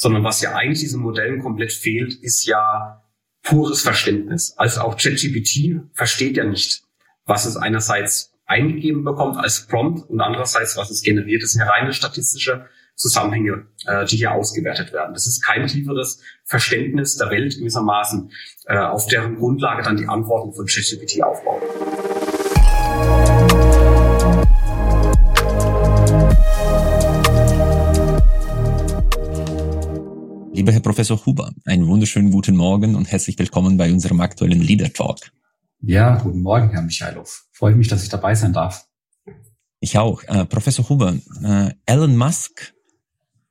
sondern was ja eigentlich diesen Modellen komplett fehlt, ist ja pures Verständnis. Also auch ChatGPT versteht ja nicht, was es einerseits eingegeben bekommt als Prompt und andererseits, was es generiert. Das sind ja reine statistische Zusammenhänge, äh, die hier ausgewertet werden. Das ist kein tieferes Verständnis der Welt gewissermaßen, äh, auf deren Grundlage dann die Antworten von ChatGPT aufbauen. Lieber Herr Professor Huber, einen wunderschönen guten Morgen und herzlich willkommen bei unserem aktuellen Leader Talk. Ja, guten Morgen, Herr Michailov. Freue mich, dass ich dabei sein darf. Ich auch. Äh, Professor Huber, äh, Elon Musk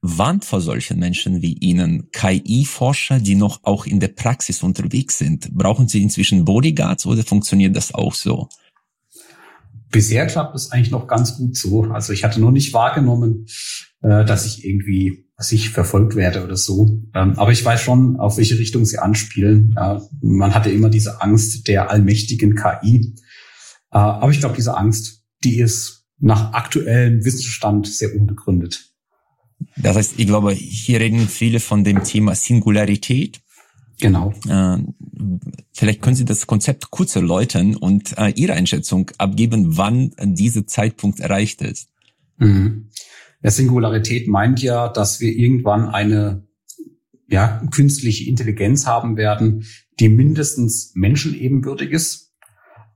warnt vor solchen Menschen wie Ihnen, KI-Forscher, die noch auch in der Praxis unterwegs sind. Brauchen Sie inzwischen Bodyguards oder funktioniert das auch so? Bisher klappt es eigentlich noch ganz gut so. Also ich hatte noch nicht wahrgenommen, äh, dass ich irgendwie dass ich verfolgt werde oder so. Ähm, aber ich weiß schon, auf welche Richtung sie anspielen. Man hatte immer diese Angst der allmächtigen KI. Äh, aber ich glaube, diese Angst, die ist nach aktuellem Wissensstand sehr unbegründet. Das heißt, ich glaube, hier reden viele von dem Thema Singularität. Genau. Äh, vielleicht können Sie das Konzept kurz erläutern und äh, Ihre Einschätzung abgeben, wann dieser Zeitpunkt erreicht ist. Mhm. Ja, Singularität meint ja, dass wir irgendwann eine ja, künstliche Intelligenz haben werden, die mindestens menschenebenbürtig ist.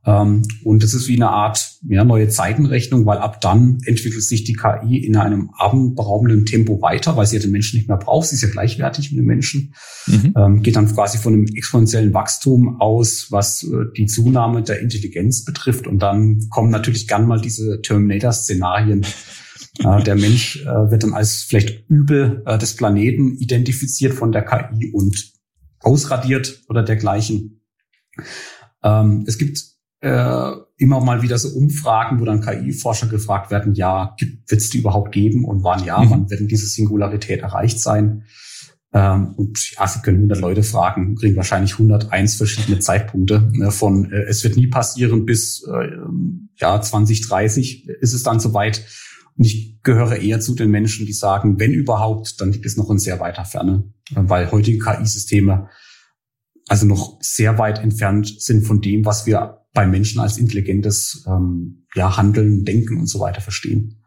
Ähm, und das ist wie eine Art ja, neue Zeitenrechnung, weil ab dann entwickelt sich die KI in einem abendberaubenden Tempo weiter, weil sie ja den Menschen nicht mehr braucht. Sie ist ja gleichwertig mit dem Menschen. Mhm. Ähm, geht dann quasi von einem exponentiellen Wachstum aus, was äh, die Zunahme der Intelligenz betrifft. Und dann kommen natürlich gern mal diese Terminator-Szenarien, der Mensch äh, wird dann als vielleicht Übel äh, des Planeten identifiziert von der KI und ausradiert oder dergleichen. Ähm, es gibt äh, immer mal wieder so Umfragen, wo dann KI-Forscher gefragt werden, ja, wird es die überhaupt geben und wann ja, mhm. wann wird diese Singularität erreicht sein? Ähm, und ja, Sie können 100 Leute fragen, kriegen wahrscheinlich 101 verschiedene Zeitpunkte. Ne, von äh, es wird nie passieren bis äh, ja 2030 ist es dann soweit. Und ich gehöre eher zu den Menschen, die sagen, wenn überhaupt, dann liegt es noch in sehr weiter Ferne, weil heutige KI-Systeme also noch sehr weit entfernt sind von dem, was wir bei Menschen als intelligentes ähm, ja, Handeln, Denken und so weiter verstehen.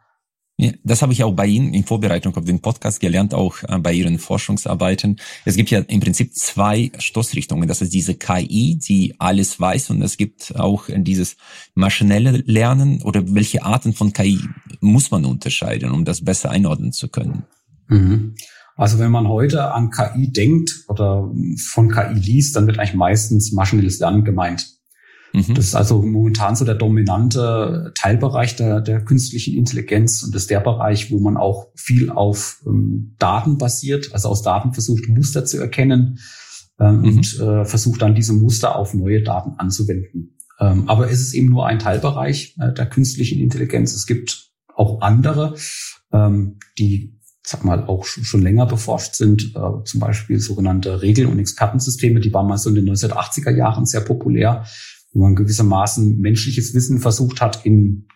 Das habe ich auch bei Ihnen in Vorbereitung auf den Podcast gelernt, auch äh, bei Ihren Forschungsarbeiten. Es gibt ja im Prinzip zwei Stoßrichtungen. Das ist diese KI, die alles weiß, und es gibt auch dieses maschinelle Lernen oder welche Arten von KI muss man unterscheiden, um das besser einordnen zu können. Mhm. Also wenn man heute an KI denkt oder von KI liest, dann wird eigentlich meistens maschinelles Lernen gemeint. Mhm. Das ist also momentan so der dominante Teilbereich der, der künstlichen Intelligenz und das ist der Bereich, wo man auch viel auf ähm, Daten basiert, also aus Daten versucht, Muster zu erkennen ähm, mhm. und äh, versucht dann diese Muster auf neue Daten anzuwenden. Ähm, aber es ist eben nur ein Teilbereich äh, der künstlichen Intelligenz. Es gibt auch andere, ähm, die sag mal, auch schon länger beforscht sind, äh, zum Beispiel sogenannte Regel- und Expertensysteme, die waren mal so in den 1980er Jahren sehr populär wo man gewissermaßen menschliches Wissen versucht hat, in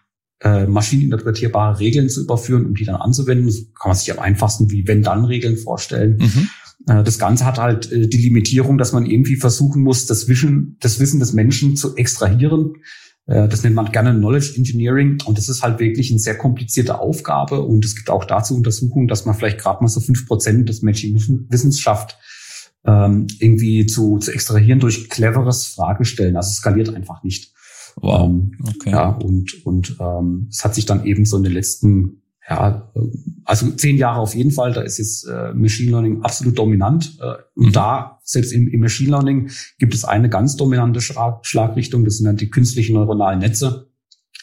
äh, maschineninterpretierbare Regeln zu überführen, um die dann anzuwenden. Das kann man sich am einfachsten wie Wenn-Dann-Regeln vorstellen. Mhm. Äh, das Ganze hat halt äh, die Limitierung, dass man irgendwie versuchen muss, das Wissen, das Wissen des Menschen zu extrahieren. Äh, das nennt man gerne Knowledge Engineering und das ist halt wirklich eine sehr komplizierte Aufgabe und es gibt auch dazu Untersuchungen, dass man vielleicht gerade mal so fünf Prozent des menschlichen Wissens schafft, ähm, irgendwie zu, zu extrahieren durch cleveres Fragestellen. Also es skaliert einfach nicht. Wow. Ähm, okay. Ja, und, und ähm, es hat sich dann eben so in den letzten, ja, also zehn Jahre auf jeden Fall, da ist jetzt äh, Machine Learning absolut dominant. Äh, und mhm. da, selbst im, im Machine Learning, gibt es eine ganz dominante Schlag Schlagrichtung, das sind dann die künstlichen neuronalen Netze,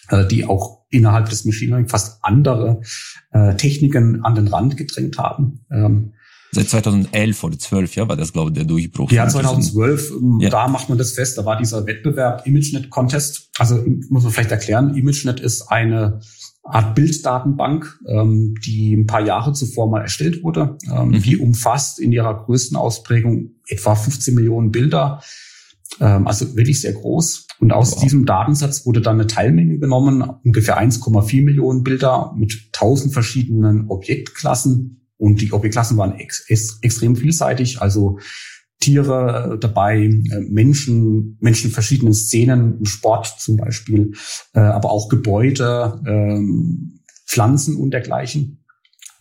äh, die auch innerhalb des Machine Learning fast andere äh, Techniken an den Rand gedrängt haben. Ähm, Seit 2011 oder 12, ja, war das, glaube ich, der Durchbruch. Ja, 2012, ähm, ja. da macht man das fest. Da war dieser Wettbewerb ImageNet Contest. Also muss man vielleicht erklären, ImageNet ist eine Art Bilddatenbank, ähm, die ein paar Jahre zuvor mal erstellt wurde. Ähm, mhm. Die umfasst in ihrer größten Ausprägung etwa 15 Millionen Bilder. Ähm, also wirklich sehr groß. Und aus wow. diesem Datensatz wurde dann eine Teilmenge genommen, ungefähr 1,4 Millionen Bilder mit tausend verschiedenen Objektklassen Und die OP-Klassen waren ex ex extrem vielseitig, also Tiere äh, dabei, äh, Menschen, Menschen verschiedenen Szenen, Sport zum Beispiel, äh, aber auch Gebäude, ähm, Pflanzen und dergleichen.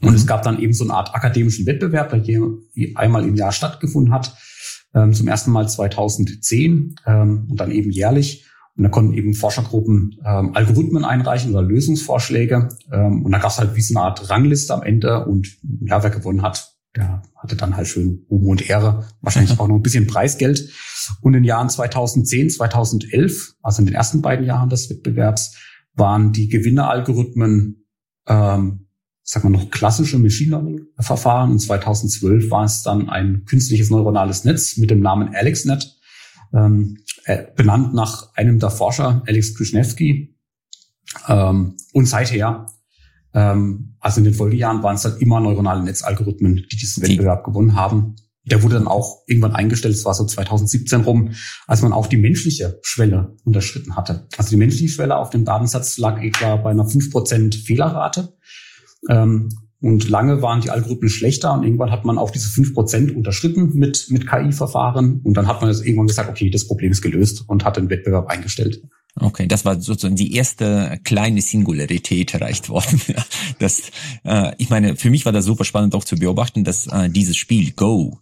Und mhm. es gab dann eben so eine Art akademischen Wettbewerb, der hier einmal im Jahr stattgefunden hat, ähm, zum ersten Mal 2010 ähm, und dann eben jährlich. Und da konnten eben Forschergruppen ähm, Algorithmen einreichen oder Lösungsvorschläge. Ähm, und da gab es halt wie so eine Art Rangliste am Ende. Und ja, wer gewonnen hat, der hatte dann halt schön Ruhm und Ehre, wahrscheinlich auch noch ein bisschen Preisgeld. Und in den Jahren 2010, 2011, also in den ersten beiden Jahren des Wettbewerbs, waren die Gewinneralgorithmen, ähm, sag mal noch klassische Machine Learning Verfahren. Und 2012 war es dann ein künstliches neuronales Netz mit dem Namen AlexNet ähm, äh, benannt nach einem der Forscher, Alex Krzyzewski. Ähm, und seither, ähm, also in den Folgejahren, waren es dann immer neuronale Netzalgorithmen, die diesen Wettbewerb gewonnen haben. Der wurde dann auch irgendwann eingestellt, es war so 2017 rum, als man auch die menschliche Schwelle unterschritten hatte. Also die menschliche Schwelle auf dem Datensatz lag etwa bei einer 5% Fehlerrate. Ähm, und lange waren die Algorithmen schlechter und irgendwann hat man auch diese fünf Prozent unterschritten mit, mit KI-Verfahren. Und dann hat man irgendwann gesagt, okay, das Problem ist gelöst und hat den Wettbewerb eingestellt. Okay, das war sozusagen die erste kleine Singularität erreicht worden. das, äh, ich meine, für mich war das super spannend auch zu beobachten, dass äh, dieses Spiel Go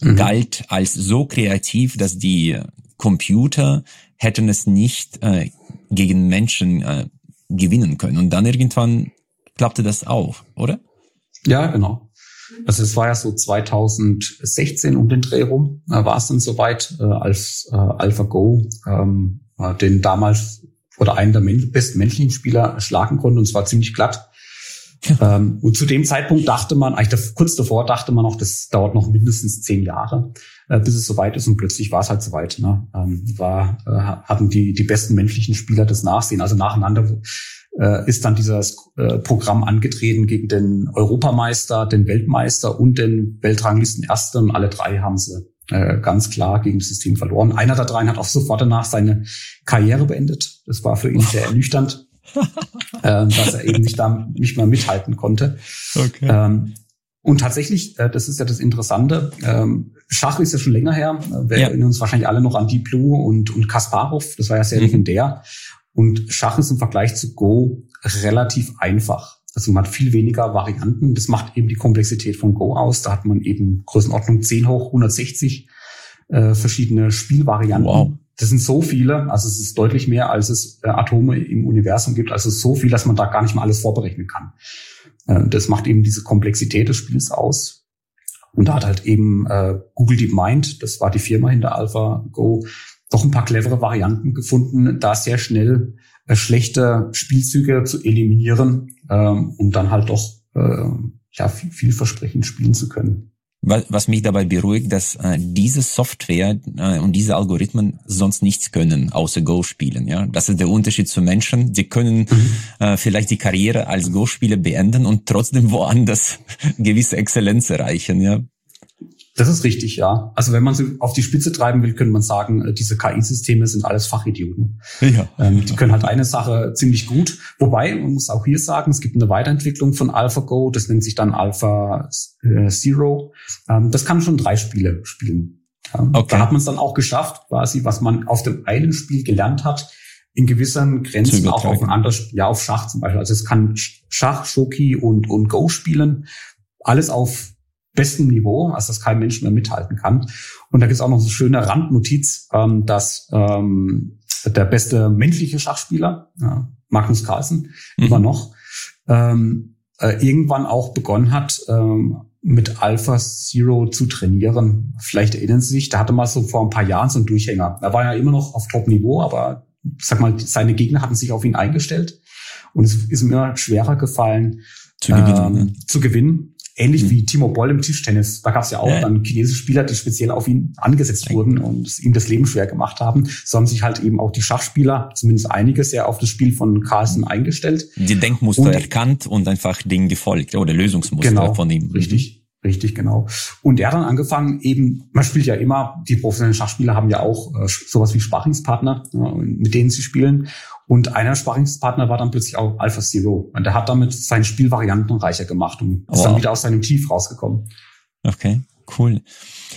mhm. galt als so kreativ, dass die Computer hätten es nicht äh, gegen Menschen äh, gewinnen können. Und dann irgendwann klappte das auch, oder? Ja, genau. Also es war ja so 2016 um den Dreh rum, äh, war es dann soweit, äh, als äh, AlphaGo ähm, äh, den damals oder einen der men besten menschlichen Spieler schlagen konnte und zwar ziemlich glatt. ähm, und zu dem Zeitpunkt dachte man, eigentlich kurz davor dachte man noch, das dauert noch mindestens zehn Jahre, äh, bis es soweit ist und plötzlich war es halt soweit. Ne? Ähm, war, äh, hatten die, die besten menschlichen Spieler das Nachsehen, also nacheinander äh, ist dann dieses äh, Programm angetreten gegen den Europameister, den Weltmeister und den Weltranglisten Ersten. Und alle drei haben sie äh, ganz klar gegen das System verloren. Einer der drei hat auch sofort danach seine Karriere beendet. Das war für ihn sehr ernüchternd, äh, dass er eben nicht da nicht mehr mithalten konnte. Okay. Ähm, und tatsächlich, äh, das ist ja das Interessante, ähm, Schach ist ja schon länger her. Wir ja. erinnern uns wahrscheinlich alle noch an Deep Blue und, und Kasparov. Das war ja sehr mhm. legendär. Und Schach ist im Vergleich zu Go relativ einfach. Also man hat viel weniger Varianten. Das macht eben die Komplexität von Go aus. Da hat man eben Größenordnung 10 hoch 160 äh, verschiedene Spielvarianten. Wow. Das sind so viele, also es ist deutlich mehr, als es äh, Atome im Universum gibt. Also so viel, dass man da gar nicht mal alles vorberechnen kann. Äh, das macht eben diese Komplexität des Spiels aus. Und da hat halt eben äh, Google DeepMind, das war die Firma hinter AlphaGo, doch ein paar clevere Varianten gefunden, da sehr schnell äh, schlechte Spielzüge zu eliminieren, ähm, um dann halt doch äh, ja, viel, vielversprechend spielen zu können. Was mich dabei beruhigt, dass äh, diese Software äh, und diese Algorithmen sonst nichts können, außer Go spielen. Ja, das ist der Unterschied zu Menschen. Die können mhm. äh, vielleicht die Karriere als Go-Spieler beenden und trotzdem woanders gewisse Exzellenz erreichen. Ja, das ist richtig, ja. Also wenn man sie auf die Spitze treiben will, könnte man sagen, äh, diese KI-Systeme sind alles Fachidioten. Ja. Ähm, die können halt eine Sache ziemlich gut. Wobei, man muss auch hier sagen, es gibt eine Weiterentwicklung von AlphaGo, das nennt sich dann Alpha äh, Zero. Ähm, das kann schon drei Spiele spielen. Ähm, okay. Da hat man es dann auch geschafft, quasi, was man auf dem einen Spiel gelernt hat, in gewissen Grenzen auch auf ein anderes, ja, auf Schach zum Beispiel. Also es kann Schach, Shoki und, und Go spielen. Alles auf bestem Niveau, also dass kein Mensch mehr mithalten kann. Und da gibt es auch noch so eine schöne Randnotiz, ähm, dass ähm, der beste menschliche Schachspieler, ja, Magnus Carlsen, mhm. immer noch, ähm, äh, irgendwann auch begonnen hat, ähm, mit Alpha Zero zu trainieren. Vielleicht erinnern Sie sich, da hatte mal so vor ein paar Jahren so einen Durchhänger. Da war ja immer noch auf Top-Niveau, aber sag mal, seine Gegner hatten sich auf ihn eingestellt. Und es ist mir schwerer gefallen, zu gewinnen. Ähm, zu gewinnen. Ähnlich mhm. wie Timo Boll im Tischtennis. Da gab es ja auch ja. dann chinesische Spieler, die speziell auf ihn angesetzt wurden und ihm das Leben schwer gemacht haben. So haben sich halt eben auch die Schachspieler, zumindest einige, sehr auf das Spiel von Carlsen eingestellt. Die Denkmuster und, erkannt und einfach Dingen gefolgt oder Lösungsmuster genau, von ihm. Richtig. Richtig, genau. Und er hat dann angefangen, eben, man spielt ja immer, die professionellen Schachspieler haben ja auch äh, sowas wie Sparringspartner, ja, mit denen sie spielen. Und einer Sparringspartner war dann plötzlich auch Alpha Zero. Und er hat damit seine Spielvarianten reicher gemacht und ist dann wieder aus seinem Tief rausgekommen. Okay, cool.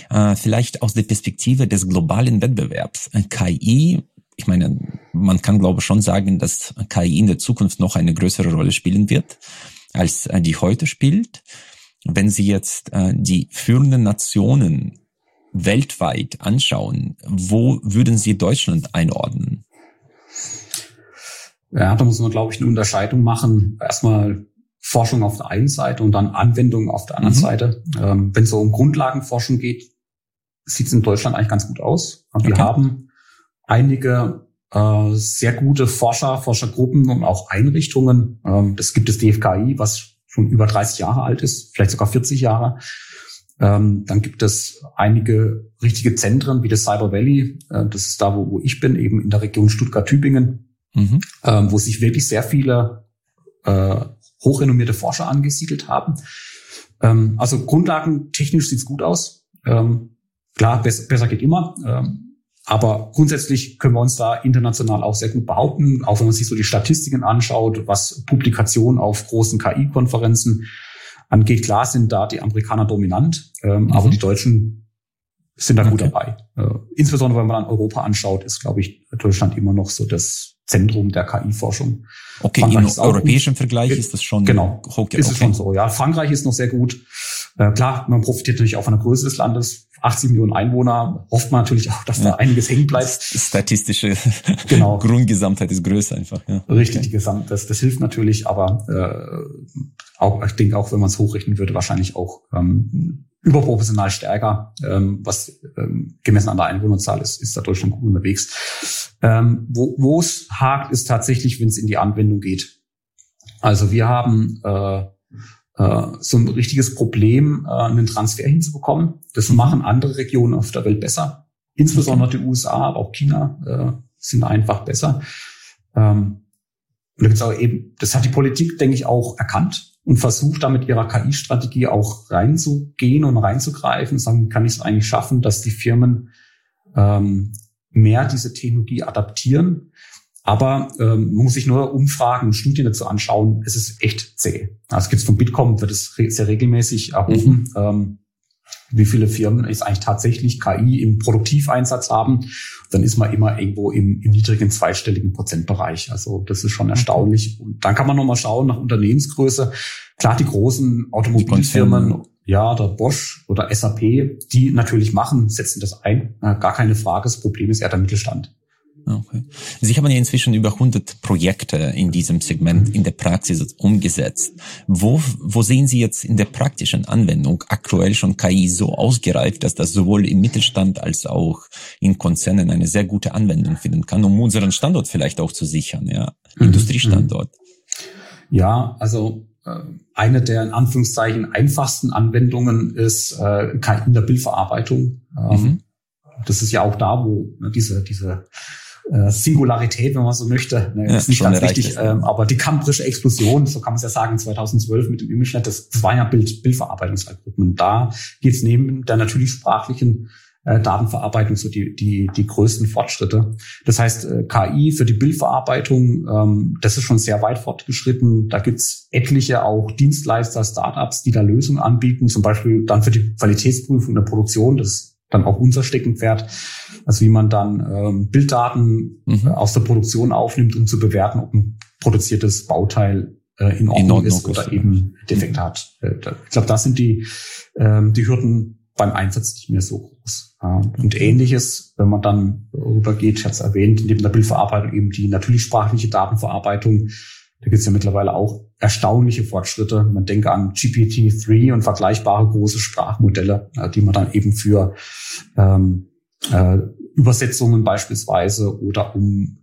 Äh, vielleicht aus der Perspektive des globalen Wettbewerbs. KI, ich meine, man kann glaube ich schon sagen, dass KI in der Zukunft noch eine größere Rolle spielen wird, als äh, die heute spielt wenn Sie jetzt äh, die führenden Nationen weltweit anschauen, wo würden Sie Deutschland einordnen? Ja, da muss man, glaube ich, eine Unterscheidung machen. Erstmal Forschung auf der einen Seite und dann Anwendung auf der anderen mhm. Seite. Ähm, Wenn es so um Grundlagenforschung geht, sieht es in Deutschland eigentlich ganz gut aus. Wir okay. haben einige äh, sehr gute Forscher, Forschergruppen und auch Einrichtungen. Ähm, das gibt es DFKI, was schon über 30 Jahre alt ist, vielleicht sogar 40 Jahre. Ähm, dann gibt es einige richtige Zentren wie das Cyber Valley. Äh, das ist da, wo, wo ich bin, eben in der Region Stuttgart-Tübingen, mhm. ähm, wo sich wirklich sehr viele äh, hochrenommierte Forscher angesiedelt haben. Ähm, also grundlagentechnisch sieht's gut aus. Ähm, klar, besser, besser geht immer. Ähm, aber grundsätzlich können wir uns da international auch sehr gut behaupten, auch wenn man sich so die Statistiken anschaut, was Publikationen auf großen KI-Konferenzen angeht. Klar sind da die Amerikaner dominant, ähm, mhm. aber die Deutschen sind da okay. gut dabei. Äh, insbesondere wenn man dann Europa anschaut, ist, glaube ich, Deutschland immer noch so das Zentrum der KI-Forschung. Okay, Frankreich im europäischen gut. Vergleich ist das schon genau, hoch. Ist okay. es schon so, ja. Frankreich ist noch sehr gut. Äh, klar, man profitiert natürlich auch von der Größe des Landes. 80 Millionen Einwohner hofft man natürlich auch, dass ja. da einiges hängen bleibt. Statistische genau. Grundgesamtheit ist größer einfach. Ja. Richtig, okay. die Gesamt, das, das hilft natürlich, aber äh, auch, ich denke auch, wenn man es hochrechnen würde, wahrscheinlich auch ähm, überproportional stärker, ähm, was ähm, gemessen an der Einwohnerzahl ist, ist da Deutschland gut unterwegs. Ähm, wo es hakt, ist tatsächlich, wenn es in die Anwendung geht. Also wir haben äh, äh, so ein richtiges Problem, äh, einen Transfer hinzubekommen. Das mhm. machen andere Regionen auf der Welt besser. Insbesondere die USA, aber auch China äh, sind einfach besser. Ähm, und da gibt's auch eben, das hat die Politik, denke ich, auch erkannt und versucht da mit ihrer KI-Strategie auch reinzugehen und reinzugreifen sagen, kann ich es eigentlich schaffen, dass die Firmen ähm, mehr diese Technologie adaptieren aber ähm, man muss sich nur Umfragen und Studien dazu anschauen. Es ist echt zäh. Also gibt es von Bitkom, wird es sehr regelmäßig erhoben, mhm. ähm, wie viele Firmen es eigentlich tatsächlich KI im Produktiveinsatz haben. Dann ist man immer irgendwo im, im niedrigen zweistelligen Prozentbereich. Also das ist schon erstaunlich. Und dann kann man nochmal schauen nach Unternehmensgröße. Klar, die großen Automobilfirmen, ja, der Bosch oder SAP, die natürlich machen, setzen das ein. Gar keine Frage. Das Problem ist eher der Mittelstand. Okay. Sie haben ja inzwischen über 100 Projekte in diesem Segment in der Praxis umgesetzt. Wo, wo sehen Sie jetzt in der praktischen Anwendung aktuell schon KI so ausgereift, dass das sowohl im Mittelstand als auch in Konzernen eine sehr gute Anwendung finden kann, um unseren Standort vielleicht auch zu sichern, ja, mhm. Industriestandort? Ja, also äh, eine der in Anführungszeichen einfachsten Anwendungen ist äh, KI in der Bildverarbeitung. Ähm, mhm. Das ist ja auch da, wo ne, diese, diese äh, Singularität, wenn man so möchte. Ne, ja, ist nicht ganz richtig, ähm, aber die kambrische Explosion, so kann man es ja sagen, 2012 mit dem ImageNet, das, das war ja Bild, Bildverarbeitungsalgorithmen. Da geht es neben der natürlich sprachlichen äh, Datenverarbeitung so die, die, die größten Fortschritte. Das heißt, äh, KI für die Bildverarbeitung, ähm, das ist schon sehr weit fortgeschritten. Da gibt's etliche auch Dienstleister, Startups, die da Lösungen anbieten, zum Beispiel dann für die Qualitätsprüfung der Produktion. Das dann auch unser Steckenpferd. Also wie man dann ähm, Bilddaten mhm. Äh, aus der Produktion aufnimmt, um zu bewerten, ob ein produziertes Bauteil äh, in, Ordnung in Ordnung ist oder eben Defekt mhm. hat. Äh, ich glaube, da sind die, ähm, die Hürden beim Einsatz nicht mehr so groß. Ja. Und ähnliches, wenn man dann rübergeht, ich hatte es erwähnt, neben der Bildverarbeitung eben die natürlich sprachliche Datenverarbeitung, da gibt es ja mittlerweile auch erstaunliche Fortschritte. Man denke an GPT-3 und vergleichbare große Sprachmodelle, äh, die man dann eben für ähm, äh, Übersetzungen beispielsweise oder um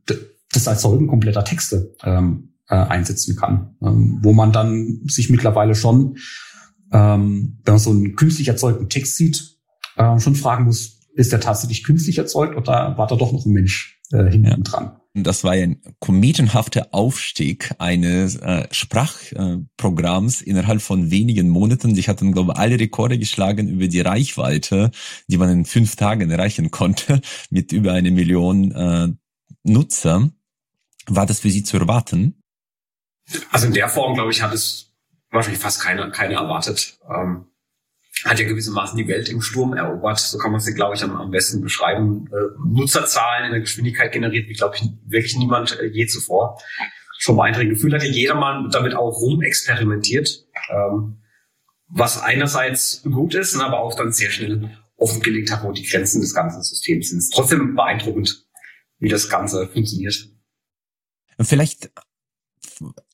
das Erzeugen kompletter Texte ähm, äh, einsetzen kann, ähm, wo man dann sich mittlerweile schon, ähm, wenn man so einen künstlich erzeugten Text sieht, äh, schon fragen muss, ist der tatsächlich künstlich erzeugt oder war da doch noch ein Mensch äh, hinten dran? Das war ein kometenhafter Aufstieg eines äh, Sprachprogramms äh, innerhalb von wenigen Monaten. Sie hatten, glaube ich, alle Rekorde geschlagen über die Reichweite, die man in fünf Tagen erreichen konnte, mit über eine Million äh, Nutzer. War das für Sie zu erwarten? Also in der Form, glaube ich, hat es wahrscheinlich fast keiner, keiner erwartet. Ähm, hat ja gewissermaßen die Welt im Sturm erobert. So kann man sie, glaube ich, am, am besten beschreiben. Äh, Nutzerzahlen in der Geschwindigkeit generiert, wie, glaube ich, wirklich niemand äh, je zuvor. Schon ein Gefühl hatte jedermann damit auch rumexperimentiert. Ähm, was einerseits gut ist, aber auch dann sehr schnell offengelegt hat, wo die Grenzen des ganzen Systems sind. Trotzdem beeindruckend, wie das Ganze funktioniert. Vielleicht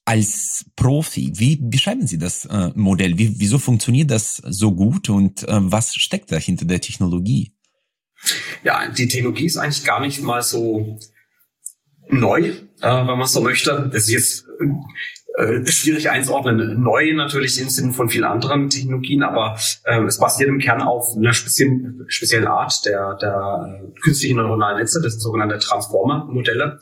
als Profi, wie beschreiben Sie das äh, Modell? Wie, wieso funktioniert das so gut und äh, was steckt da hinter der Technologie? Ja, die Technologie ist eigentlich gar nicht mal so neu, äh, wenn man so möchte. Das ist jetzt äh, schwierig einzuordnen. Neu natürlich im Sinne von vielen anderen Technologien, aber äh, es basiert im Kern auf einer speziellen, speziellen Art der, der äh, künstlichen neuronalen Netze, das sind sogenannte Transformer-Modelle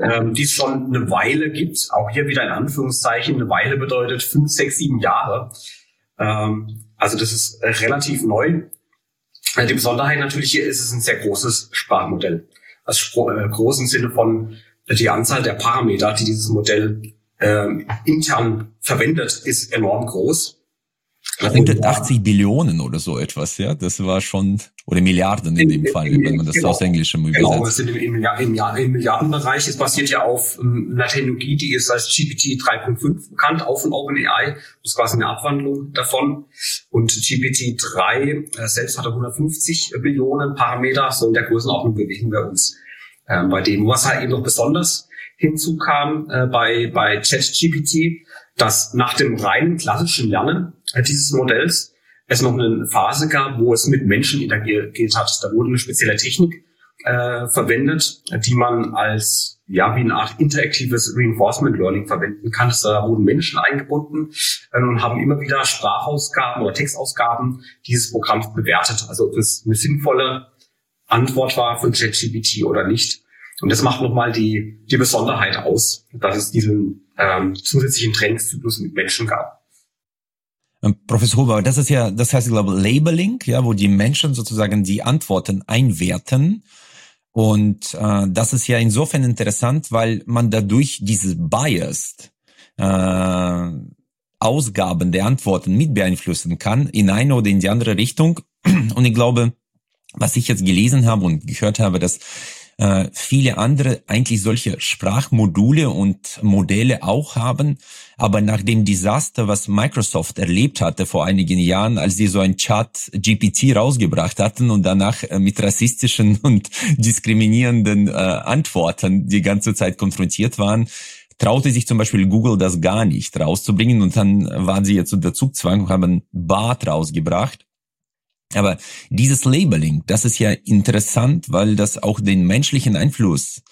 ähm, die es schon eine Weile gibt. Auch hier wieder in Anführungszeichen. Eine Weile bedeutet fünf, sechs, sieben Jahre. Ähm, also das ist relativ neu. Äh, die Besonderheit natürlich hier ist es ein sehr großes Sprachmodell. Also äh, groß im Sinne von die Anzahl der Parameter, die dieses Modell äh, intern verwendet, ist enorm groß. 180 Billionen oder so etwas, ja. Das war schon, oder Milliarden in, dem Fall, wenn man das genau, aus Englischem übersetzt. Genau, wir sind im, im, im, im Milliardenbereich. Es basiert ja auf um, einer Technologie, die ist als GPT 3.5 bekannt, auch von OpenAI. Das ist quasi eine Abwandlung davon. Und GPT 3 äh, selbst hat 150 Billionen Parameter. So in der Größenordnung bewegen wir uns äh, bei dem. Was halt eben noch besonders hinzukam äh, bei, bei ChatGPT, dass nach dem reinen klassischen Lernen äh, dieses Modells es noch eine Phase gab, wo es mit Menschen interagiert hat. Da wurde eine spezielle Technik äh, verwendet, die man als ja wie eine Art interaktives Reinforcement Learning verwenden kann. Da wurden Menschen eingebunden äh, und haben immer wieder Sprachausgaben oder Textausgaben dieses Programms bewertet. Also ob das eine sinnvolle Antwort war von ChatGPT oder nicht. Und das macht nochmal die, die Besonderheit aus, dass es diesen ähm, zusätzlichen Trainingszyklus mit Menschen gab. Ähm, Professor Huber, das ist ja, das heißt, ich glaube, Labeling, ja, wo die Menschen sozusagen die Antworten einwerten. Und äh, das ist ja insofern interessant, weil man dadurch diese Biased äh, Ausgaben der Antworten mit beeinflussen kann, in eine oder in die andere Richtung. Und ich glaube, was ich jetzt gelesen habe und gehört habe, dass äh, viele andere eigentlich solche Sprachmodule und Modelle auch haben. Aber nach dem Desaster, was Microsoft erlebt hatte vor einigen Jahren, als sie so ein Chat GPT rausgebracht hatten und danach äh, mit rassistischen und diskriminierenden äh, Antworten die ganze Zeit konfrontiert waren, traute sich zum Beispiel Google das gar nicht rauszubringen und dann waren sie jetzt unter Zugzwang und haben Bart rausgebracht. Aber dieses Labeling, das ist ja interessant, weil das auch den menschlichen Einfluss,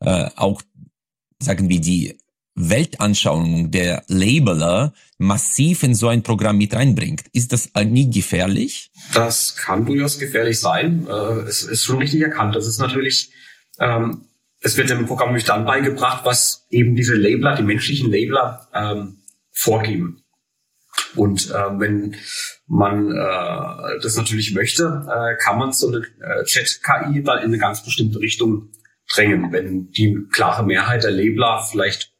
äh, auch sagen wir die Weltanschauung der Labeler massiv in so ein Programm mit reinbringt. Ist das nie gefährlich? Das kann durchaus gefährlich sein. Äh, es ist schon richtig erkannt. Das ist natürlich, ähm, es wird dem Programm nämlich dann beigebracht, was eben diese Labeler, die menschlichen Labeler ähm, vorgeben. Und äh, wenn man äh, das natürlich möchte, äh, kann man so eine äh, Chat-KI dann in eine ganz bestimmte Richtung drängen, wenn die klare Mehrheit der Labeler vielleicht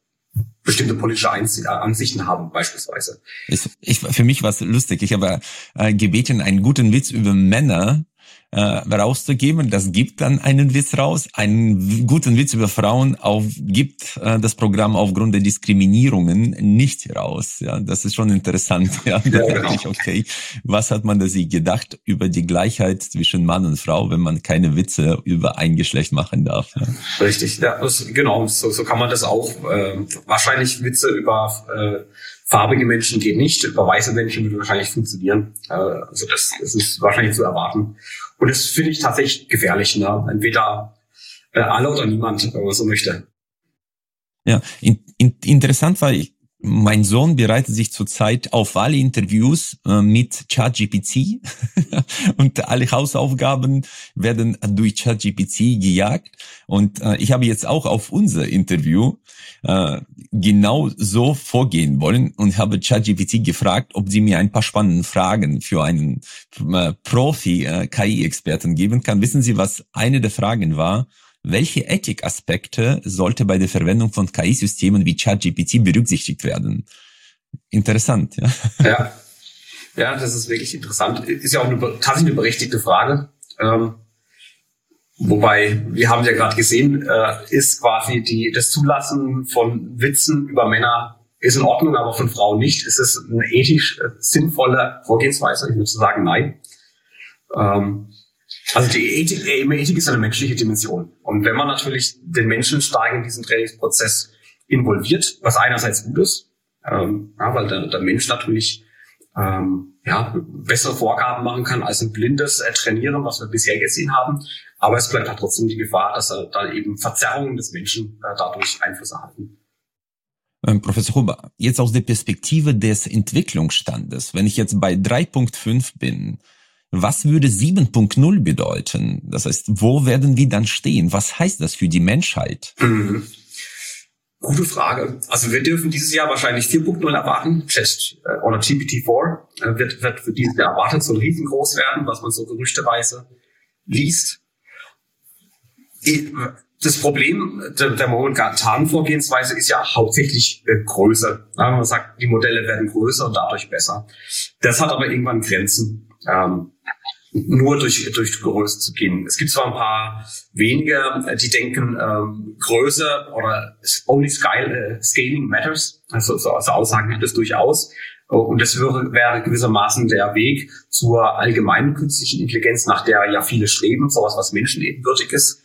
bestimmte politische Ansichten haben, beispielsweise. Ich, ich, für mich war es lustig. Ich habe äh, gebeten, einen guten Witz über Männer äh, rauszugeben. Das gibt dann einen Witz raus. Einen guten Witz über Frauen auf, gibt äh, das Programm aufgrund der Diskriminierungen nicht raus. Ja, das ist schon interessant. Ja, ja, genau. ich, okay, was hat man da sich gedacht über die Gleichheit zwischen Mann und Frau, wenn man keine Witze über ein Geschlecht machen darf? Ja. Richtig, ja, das, genau. So, so kann man das auch. Äh, wahrscheinlich Witze über äh, farbige Menschen geht nicht, über weiße Menschen würde wahrscheinlich funktionieren. Äh, also das, das ist wahrscheinlich zu erwarten. Und das finde ich tatsächlich gefährlich. Ne? Entweder äh, alle oder niemand, wenn man so möchte. Ja, in, in, interessant war, ich mein Sohn bereitet sich zurzeit auf alle Interviews äh, mit ChatGPT und alle Hausaufgaben werden durch ChatGPT gejagt. Und äh, ich habe jetzt auch auf unser Interview äh, genau so vorgehen wollen und habe ChatGPT gefragt, ob sie mir ein paar spannende Fragen für einen äh, Profi-KI-Experten äh, geben kann. Wissen Sie, was eine der Fragen war? Welche Ethikaspekte sollte bei der Verwendung von KI-Systemen wie ChatGPT berücksichtigt werden? Interessant, ja. Ja. Ja, das ist wirklich interessant. Ist ja auch eine, tatsächlich eine berechtigte Frage. Ähm, wobei, wir haben ja gerade gesehen, äh, ist quasi die, das Zulassen von Witzen über Männer ist in Ordnung, aber von Frauen nicht. Ist es eine ethisch äh, sinnvolle Vorgehensweise? Ich würde sagen, nein. Ähm, also die Ethik, äh, Ethik ist eine menschliche Dimension. Und wenn man natürlich den Menschen stark in diesen Trainingsprozess involviert, was einerseits gut ist, ähm, ja, weil der, der Mensch natürlich ähm, ja, bessere Vorgaben machen kann als ein blindes äh, Trainieren, was wir bisher gesehen haben. Aber es bleibt halt trotzdem die Gefahr, dass er dann eben Verzerrungen des Menschen äh, dadurch Einfluss erhalten. Ähm, Professor Huber, jetzt aus der Perspektive des Entwicklungsstandes, wenn ich jetzt bei 3.5 bin, was würde 7.0 bedeuten? Das heißt, wo werden wir dann stehen? Was heißt das für die Menschheit? Mhm. Gute Frage. Also wir dürfen dieses Jahr wahrscheinlich 4.0 erwarten. Chat äh, oder GPT-4 äh, wird, wird für dieses Jahr erwartet, so riesengroß werden, was man so gerüchteweise liest. Das Problem der, der momentanen Vorgehensweise ist ja hauptsächlich äh, Größe. Man sagt, die Modelle werden größer und dadurch besser. Das hat aber irgendwann Grenzen. Ähm, nur durch, durch Größe zu gehen. Es gibt zwar ein paar wenige, die denken, ähm, Größe oder only scale, äh, scaling matters. Also, so, also Aussagen gibt es durchaus. Und das wäre, wäre gewissermaßen der Weg zur allgemeinen künstlichen Intelligenz, nach der ja viele streben, sowas, was menschenebenwürdig ist.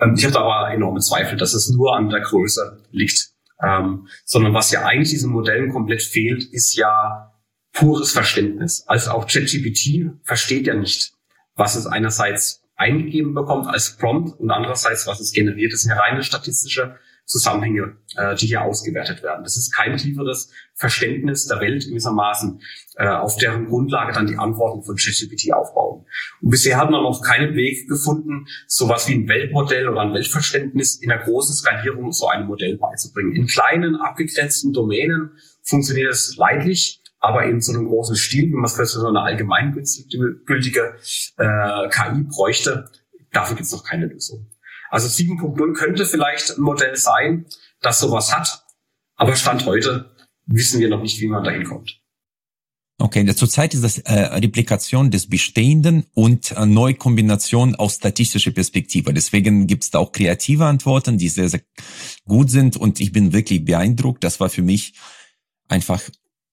Ähm, ich habe aber enorme Zweifel, dass es nur an der Größe liegt. Ähm, sondern was ja eigentlich diesen Modellen komplett fehlt, ist ja pures Verständnis. Also auch ChatGPT versteht ja nicht, was es einerseits eingegeben bekommt als Prompt und andererseits, was es generiert. Das sind ja reine statistische Zusammenhänge, äh, die hier ausgewertet werden. Das ist kein tieferes Verständnis der Welt gewissermaßen, äh, auf deren Grundlage dann die Antworten von ChatGPT aufbauen. Und bisher hat man noch keinen Weg gefunden, sowas wie ein Weltmodell oder ein Weltverständnis in der großen Skalierung so ein Modell beizubringen. In kleinen, abgegrenzten Domänen funktioniert es leidlich, aber in so einem großen Stil, wie man es für so eine allgemeingültige äh, KI bräuchte, dafür gibt es noch keine Lösung. Also 7.0 könnte vielleicht ein Modell sein, das sowas hat, aber Stand heute wissen wir noch nicht, wie man dahin kommt. Okay, zurzeit ist das äh, Replikation des Bestehenden und äh, Neukombination aus statistischer Perspektive. Deswegen gibt es da auch kreative Antworten, die sehr, sehr gut sind und ich bin wirklich beeindruckt. Das war für mich einfach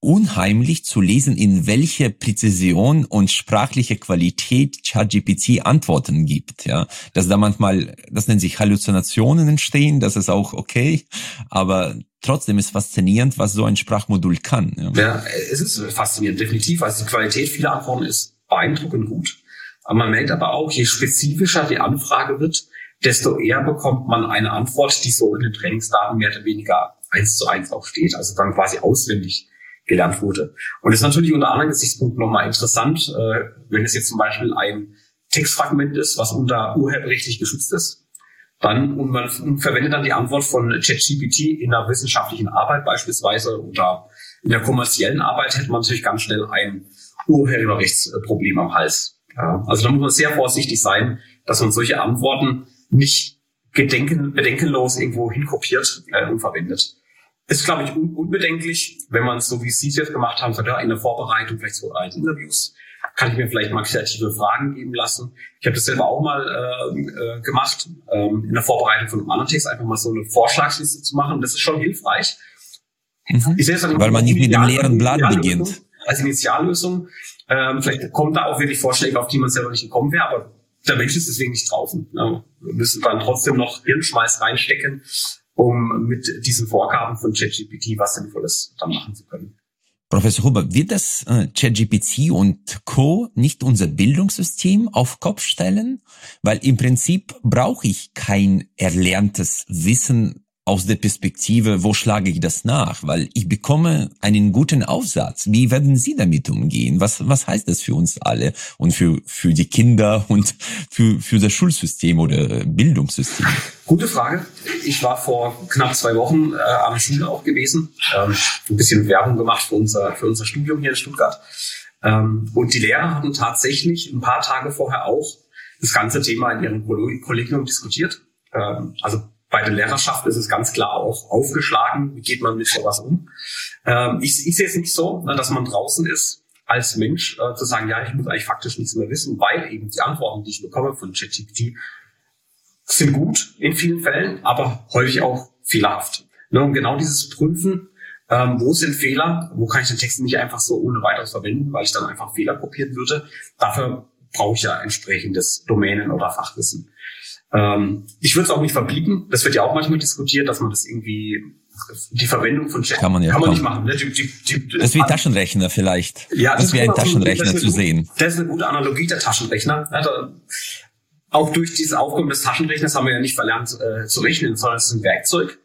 unheimlich zu lesen, in welche Präzision und sprachliche Qualität ChatGPT Antworten gibt, ja. Dass da manchmal, das nennt sich Halluzinationen entstehen, das ist auch okay, aber trotzdem ist faszinierend, was so ein Sprachmodul kann. Ja, ja es ist faszinierend, definitiv. Also die Qualität vieler Antworten ist beeindruckend gut. Aber man merkt aber auch, je spezifischer die Anfrage wird, desto eher bekommt man eine Antwort, die so in den Trainingsdaten mehr oder weniger eins zu eins auch steht, also dann quasi auswendig gelernt wurde. Und das ist natürlich unter anderen Gesichtspunkten nochmal interessant, äh, wenn es jetzt zum Beispiel ein Textfragment ist, was unter urheberrechtlich geschützt ist, dann und man verwendet dann die Antwort von ChatGPT in einer wissenschaftlichen Arbeit beispielsweise oder in der kommerziellen Arbeit hätte man natürlich ganz schnell ein Urheberrechtsproblem am Hals. Ja, also da muss man sehr vorsichtig sein, dass man solche Antworten nicht gedenken, bedenkenlos irgendwo hinkopiert äh, und verwendet ist, glaube ich, un unbedenklich, wenn man es so wie Sie es jetzt gemacht haben, sagt, ja, in der Vorbereitung, vielleicht so als Interviews, kann ich mir vielleicht mal kreative Fragen geben lassen. Ich habe das selber auch mal äh, äh, gemacht, ähm, in der Vorbereitung von einem anderen Text, einfach mal so eine Vorschlagsliste zu machen. Das ist schon hilfreich. Mhm. Ich sehe Weil man nicht mit dem leeren Blatt beginnt. Als Initiallösung. Ähm, vielleicht kommt da auch wirklich Vorschläge, auf die man selber nicht gekommen wäre, aber der Mensch ist deswegen nicht drauf. Ne? Wir müssen dann trotzdem noch Hirnschmeiß reinstecken, um mit diesen Vorgaben von ChatGPT was Sinnvolles dann machen zu können. Professor Huber, wird das äh, ChatGPT und Co. nicht unser Bildungssystem auf Kopf stellen? Weil im Prinzip brauche ich kein erlerntes Wissen aus der Perspektive, wo schlage ich das nach? Weil ich bekomme einen guten Aufsatz. Wie werden Sie damit umgehen? Was, was heißt das für uns alle und für, für die Kinder und für, für das Schulsystem oder Bildungssystem? Gute Frage. Ich war vor knapp zwei Wochen äh, am Schule auch gewesen, ähm, ein bisschen Werbung gemacht für unser, für unser Studium hier in Stuttgart. Ähm, und die Lehrer hatten tatsächlich ein paar Tage vorher auch das ganze Thema in ihrem Kollegium diskutiert. Ähm, also bei der Lehrerschaft ist es ganz klar auch aufgeschlagen, wie geht man mit sowas um. Ähm, ich, ich sehe es nicht so, ne, dass man draußen ist als Mensch äh, zu sagen, ja, ich muss eigentlich faktisch nichts mehr wissen, weil eben die Antworten, die ich bekomme von ChatGPT, sind gut in vielen Fällen, aber häufig auch fehlerhaft. Ne, und genau dieses Prüfen, ähm, wo sind Fehler, wo kann ich den Text nicht einfach so ohne weiteres verwenden, weil ich dann einfach Fehler kopieren würde. Dafür brauche ich ja entsprechendes Domänen- oder Fachwissen. Ähm, ich würde es auch nicht verbieten. Das wird ja auch manchmal diskutiert, dass man das irgendwie die Verwendung von Chat kann man, ja, kann man nicht machen. Ne? Die, die, die, das ist wie Taschenrechner vielleicht. Ja, das, das wäre ein Taschenrechner zu sehen. Das ist eine gute Analogie der Taschenrechner. Da, auch durch dieses Aufkommen des Taschenrechners haben wir ja nicht verlernt äh, zu rechnen, sondern es ist ein Werkzeug.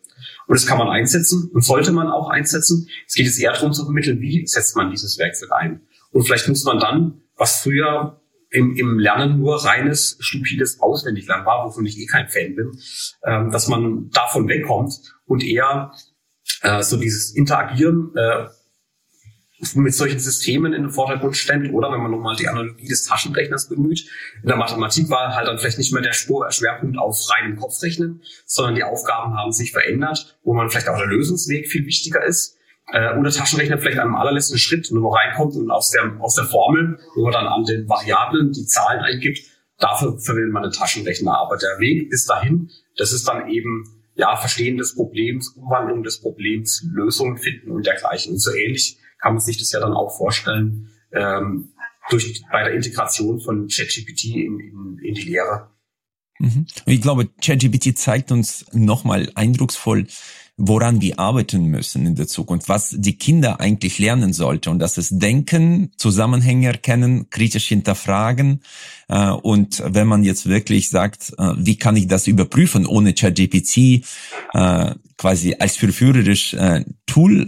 Und das kann man einsetzen und sollte man auch einsetzen. Es geht jetzt eher darum zu vermitteln, wie setzt man dieses Werkzeug ein. Und vielleicht muss man dann, was früher im, im Lernen nur reines, stupides Auswendiglernen war, wovon ich eh kein Fan bin, ähm, dass man davon wegkommt und eher äh, so dieses Interagieren äh, mit solchen Systemen in den Vordergrund stellt oder wenn man nochmal die Analogie des Taschenrechners bemüht. In der Mathematik war halt dann vielleicht nicht mehr der Schwerpunkt auf reinem Kopfrechnen, sondern die Aufgaben haben sich verändert, wo man vielleicht auch der Lösungsweg viel wichtiger ist äh, oder Taschenrechner vielleicht am allerletzten Schritt, man reinkommt und aus der, aus der Formel, wo man dann an den Variablen die Zahlen eingibt, dafür verwendet man einen Taschenrechner. Aber der Weg bis dahin, das ist dann eben ja Verstehen des Problems, Umwandlung des Problems, Lösungen finden und dergleichen. Und so ähnlich kann man sich das ja dann auch vorstellen ähm, durch bei der Integration von ChatGPT in, in, in die Lehre. Mhm. Ich glaube, ChatGPT zeigt uns nochmal eindrucksvoll, woran wir arbeiten müssen in der Zukunft, was die Kinder eigentlich lernen sollten und das ist Denken, Zusammenhänge erkennen, kritisch hinterfragen. Äh, und wenn man jetzt wirklich sagt, äh, wie kann ich das überprüfen ohne ChatGPT äh, quasi als verführerisch äh, Tool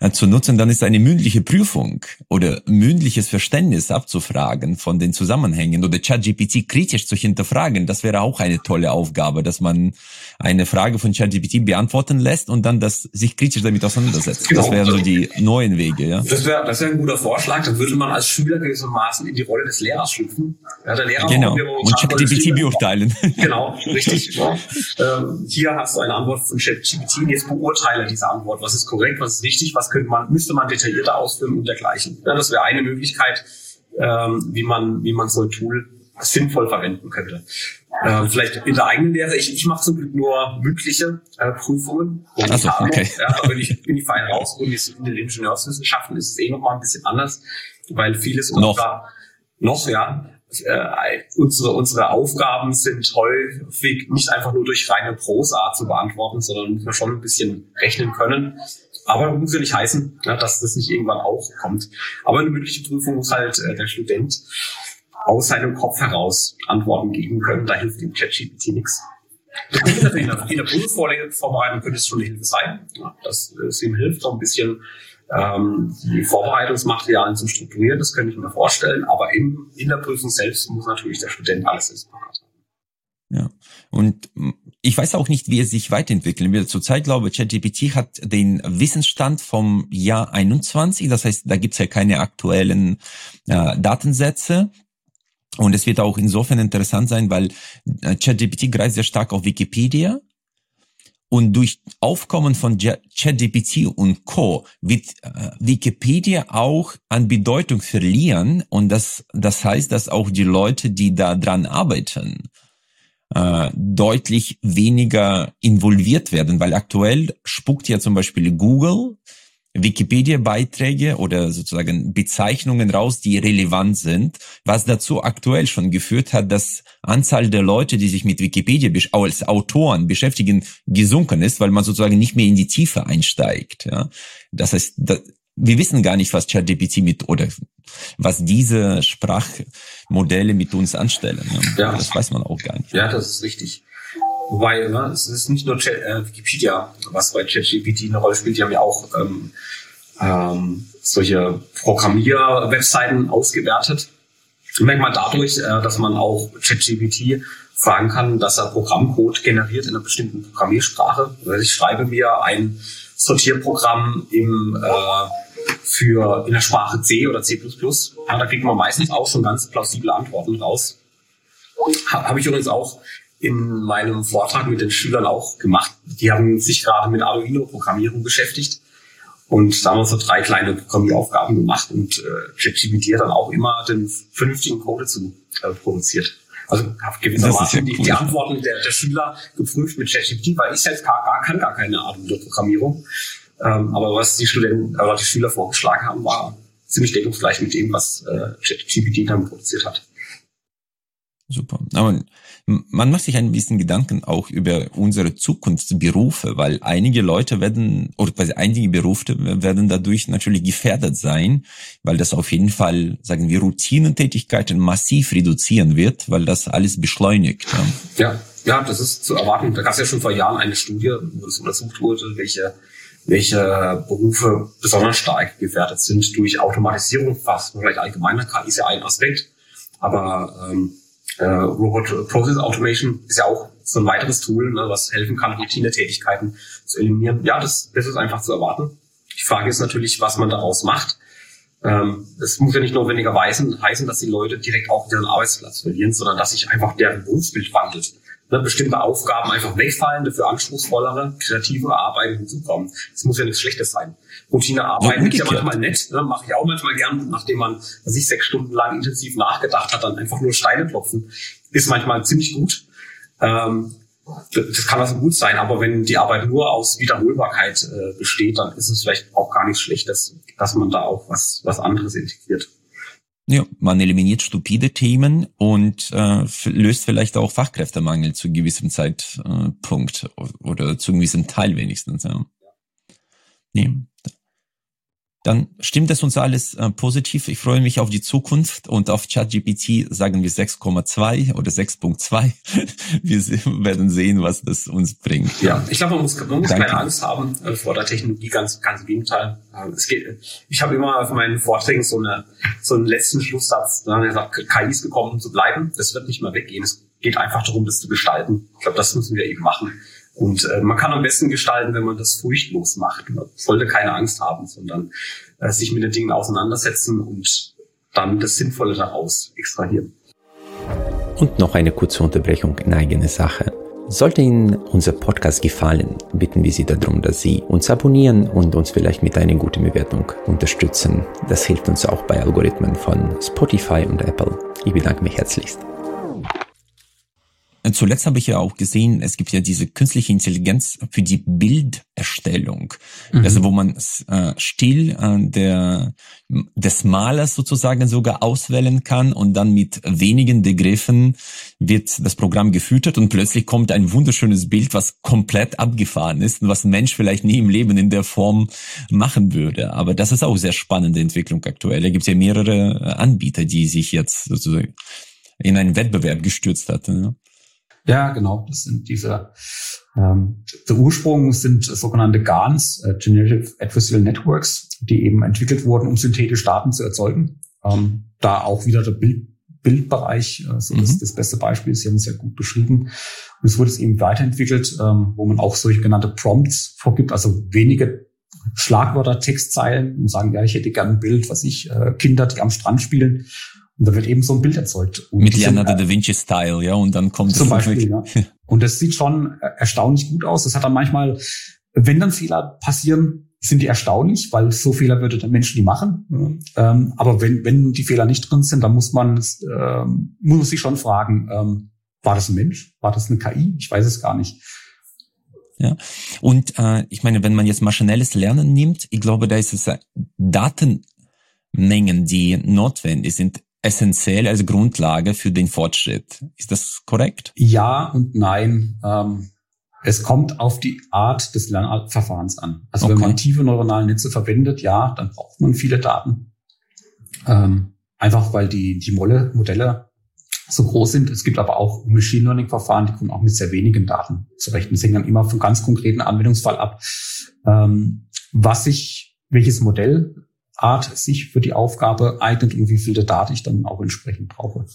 äh, zu nutzen, dann ist eine mündliche Prüfung oder mündliches Verständnis abzufragen von den Zusammenhängen oder ChatGPT kritisch zu hinterfragen. Das wäre auch eine tolle Aufgabe, dass man eine Frage von ChatGPT beantworten lässt und dann das sich kritisch damit auseinandersetzt. Genau. Das wären so die neuen Wege. Ja? Das wäre das wäre ein guter Vorschlag. Dann würde man als Schüler gewissermaßen in die Rolle des Lehrers schlüpfen. Ja, der Lehrer genau. Und ChatGPT beurteilen. Genau, richtig. Ja. Ähm, hier hast du eine Antwort von ChatGPT und jetzt beurteile diese Antwort. Was ist korrekt, was ist richtig, was könnte man, müsste man detaillierter ausführen und dergleichen. Ja, das wäre eine Möglichkeit, ähm, wie man, wie man so ein Tool sinnvoll verwenden könnte. Äh, vielleicht in der eigenen Lehre. Ich, ich mache zum Glück nur mündliche äh, Prüfungen. Also, okay. Ja, da bin ich, bin ich fein raus. Und in den Ingenieurswissenschaften ist es eh noch mal ein bisschen anders, weil vieles unserer noch, ja, äh, unsere, unsere Aufgaben sind häufig nicht einfach nur durch reine Prosa zu beantworten, sondern muss man schon ein bisschen rechnen können. Aber muss ja nicht heißen, dass das nicht irgendwann auch kommt. Aber eine mündliche Prüfung muss halt äh, der Student aus seinem Kopf heraus Antworten geben können. Da hilft dem ChatGPT nichts. In der, Prüfungsvorbereitung könnte es schon eine Hilfe sein, dass es ihm hilft, so ein bisschen ähm, die Vorbereitungsmaterialien zu strukturieren. Das könnte ich mir vorstellen. Aber in, in der Prüfung selbst muss natürlich der Student alles selbst parat haben. Ja. Und ich weiß auch nicht, wie es sich weiterentwickeln wird. Zurzeit glaube ich, ChatGPT hat den Wissensstand vom Jahr 21. Das heißt, da gibt es ja keine aktuellen äh, Datensätze. Und es wird auch insofern interessant sein, weil äh, ChatGPT greift sehr stark auf Wikipedia. Und durch Aufkommen von ChatGPT und Co. wird äh, Wikipedia auch an Bedeutung verlieren. Und das, das heißt, dass auch die Leute, die da dran arbeiten, äh, deutlich weniger involviert werden, weil aktuell spuckt ja zum Beispiel Google Wikipedia-Beiträge oder sozusagen Bezeichnungen raus, die relevant sind, was dazu aktuell schon geführt hat, dass Anzahl der Leute, die sich mit Wikipedia als Autoren beschäftigen, gesunken ist, weil man sozusagen nicht mehr in die Tiefe einsteigt. Ja? Das heißt, da, wir wissen gar nicht, was ChatGPT mit oder was diese Sprachmodelle mit uns anstellen. Ja. Das weiß man auch gar nicht. Ja, das ist richtig. Wobei, ne, es ist nicht nur Chat, äh, Wikipedia, was bei ChatGPT eine Rolle spielt. Die haben ja auch ähm, ähm, solche Programmier-Webseiten ausgewertet. Und manchmal dadurch, äh, dass man auch ChatGPT fragen kann, dass er Programmcode generiert in einer bestimmten Programmiersprache. Also ich schreibe mir ein Sortierprogramm im, äh, für in der Sprache C oder C++. Ja, da kriegt man meistens auch schon ganz plausible Antworten raus. Ha, Habe ich übrigens auch in meinem Vortrag mit den Schülern auch gemacht. Die haben sich gerade mit Arduino-Programmierung beschäftigt. Und da haben wir so drei kleine Programmieraufgaben gemacht und äh, ChatGPT hat dann auch immer den vernünftigen Code zu äh, produziert. Also habe gewissermaßen ja die, die, Antworten der, der Schüler geprüft mit ChatGPT, weil ich selbst gar, gar, kann gar keine Arduino-Programmierung. Ähm, aber was die Studenten, oder die Schüler vorgeschlagen haben, war ziemlich deckungsgleich mit dem, was äh, ChatGPT dann produziert hat. Super. Aber man macht sich ein bisschen Gedanken auch über unsere Zukunftsberufe, weil einige Leute werden, oder quasi einige Berufe werden dadurch natürlich gefährdet sein, weil das auf jeden Fall, sagen wir, Routinentätigkeiten massiv reduzieren wird, weil das alles beschleunigt. Ja, ja, das ist zu erwarten. Da gab es ja schon vor Jahren eine Studie, wo es untersucht wurde, welche welche Berufe besonders stark gefährdet sind durch Automatisierung, fast vielleicht allgemeiner KI ist ja ein Aspekt, aber ähm, äh, Robot Process Automation ist ja auch so ein weiteres Tool, ne, was helfen kann, Routine-Tätigkeiten zu eliminieren. Ja, das, das ist einfach zu erwarten. Die Frage ist natürlich, was man daraus macht. Ähm, muss ja nicht notwendigerweise heißen, dass die Leute direkt auch ihren Arbeitsplatz verlieren, sondern dass sich einfach deren Berufsbild wandelt ne, bestimmte Aufgaben einfach wegfallen, dafür anspruchsvollere, kreativere Arbeiten hinzukommen. Das muss ja nichts Schlechtes sein. Routinearbeiten ist ja manchmal nett, ne, mache ich auch manchmal gern, nachdem man sich sechs Stunden lang intensiv nachgedacht hat, dann einfach nur Steine klopfen, ist manchmal ziemlich gut. Ähm, das kann also gut sein, aber wenn die Arbeit nur aus Wiederholbarkeit äh, besteht, dann ist es vielleicht auch gar nicht schlecht, dass, dass man da auch was, was anderes integriert. Ja, man eliminiert stupide Themen und äh, löst vielleicht auch Fachkräftemangel zu gewissem Zeitpunkt oder zu gewissem Teil wenigstens. Ja. Nee dann stimmt es uns alles äh, positiv. Ich freue mich auf die Zukunft und auf ChatGPT sagen wir 6,2 oder 6.2. wir werden sehen, was das uns bringt. Ja, ich glaube, man muss, man muss keine Angst haben äh, vor der Technologie, ganz, ganz im Gegenteil. Äh, es geht, ich habe immer auf meinen Vorträgen so, eine, so einen letzten Schlusssatz, ne, der sagt, KI ist gekommen, um zu bleiben. Das wird nicht mehr weggehen. Es geht einfach darum, das zu gestalten. Ich glaube, das müssen wir eben machen. Und äh, man kann am besten gestalten, wenn man das furchtlos macht. Man sollte keine Angst haben, sondern äh, sich mit den Dingen auseinandersetzen und dann das Sinnvolle daraus extrahieren. Und noch eine kurze Unterbrechung in eigene Sache. Sollte Ihnen unser Podcast gefallen, bitten wir Sie darum, dass Sie uns abonnieren und uns vielleicht mit einer guten Bewertung unterstützen. Das hilft uns auch bei Algorithmen von Spotify und Apple. Ich bedanke mich herzlichst. Zuletzt habe ich ja auch gesehen, es gibt ja diese künstliche Intelligenz für die Bilderstellung, mhm. also wo man äh, Stil äh, der des Malers sozusagen sogar auswählen kann und dann mit wenigen Begriffen wird das Programm gefüttert und plötzlich kommt ein wunderschönes Bild, was komplett abgefahren ist und was ein Mensch vielleicht nie im Leben in der Form machen würde. Aber das ist auch sehr spannende Entwicklung aktuell. Da gibt es ja mehrere Anbieter, die sich jetzt sozusagen in einen Wettbewerb gestürzt hatten. Ja. Ja, genau. Das sind diese, ähm, der Ursprung sind sogenannte GANs, äh, Generative Adversarial Networks, die eben entwickelt wurden, um synthetische Daten zu erzeugen. Ähm, da auch wieder der Bild, Bildbereich, äh, so mhm. das, das beste Beispiel, Sie haben es ja gut beschrieben. Und es wurde es eben weiterentwickelt, ähm, wo man auch solche genannte Prompts vorgibt, also wenige Schlagwörter, Textzeilen und sagen, ja, ich hätte gerne ein Bild, was ich, äh, Kinder, die am Strand spielen. Und da wird eben so ein Bild erzeugt. Und Mit Leonardo da Vinci-Style, ja, und dann kommt Zum Beispiel, ja. Und das sieht schon erstaunlich gut aus. Das hat dann manchmal, wenn dann Fehler passieren, sind die erstaunlich, weil so Fehler würde der Mensch nie machen. Ähm, aber wenn, wenn die Fehler nicht drin sind, dann muss man, ähm, muss man sich schon fragen, ähm, war das ein Mensch? War das eine KI? Ich weiß es gar nicht. Ja, und äh, ich meine, wenn man jetzt maschinelles Lernen nimmt, ich glaube, da ist es äh, Datenmengen, die notwendig sind, essentiell als Grundlage für den Fortschritt. Ist das korrekt? Ja und nein. Ähm, es kommt auf die Art des Lernverfahrens an. Also okay. wenn man tiefe neuronale Netze verwendet, ja, dann braucht man viele Daten. Ähm, einfach weil die, die Molle, Modelle so groß sind. Es gibt aber auch Machine Learning Verfahren, die kommen auch mit sehr wenigen Daten zurecht. Das hängt dann immer vom ganz konkreten Anwendungsfall ab, ähm, was ich, welches Modellart sich für die Aufgabe eignet und wie viele Daten ich dann auch entsprechend brauche.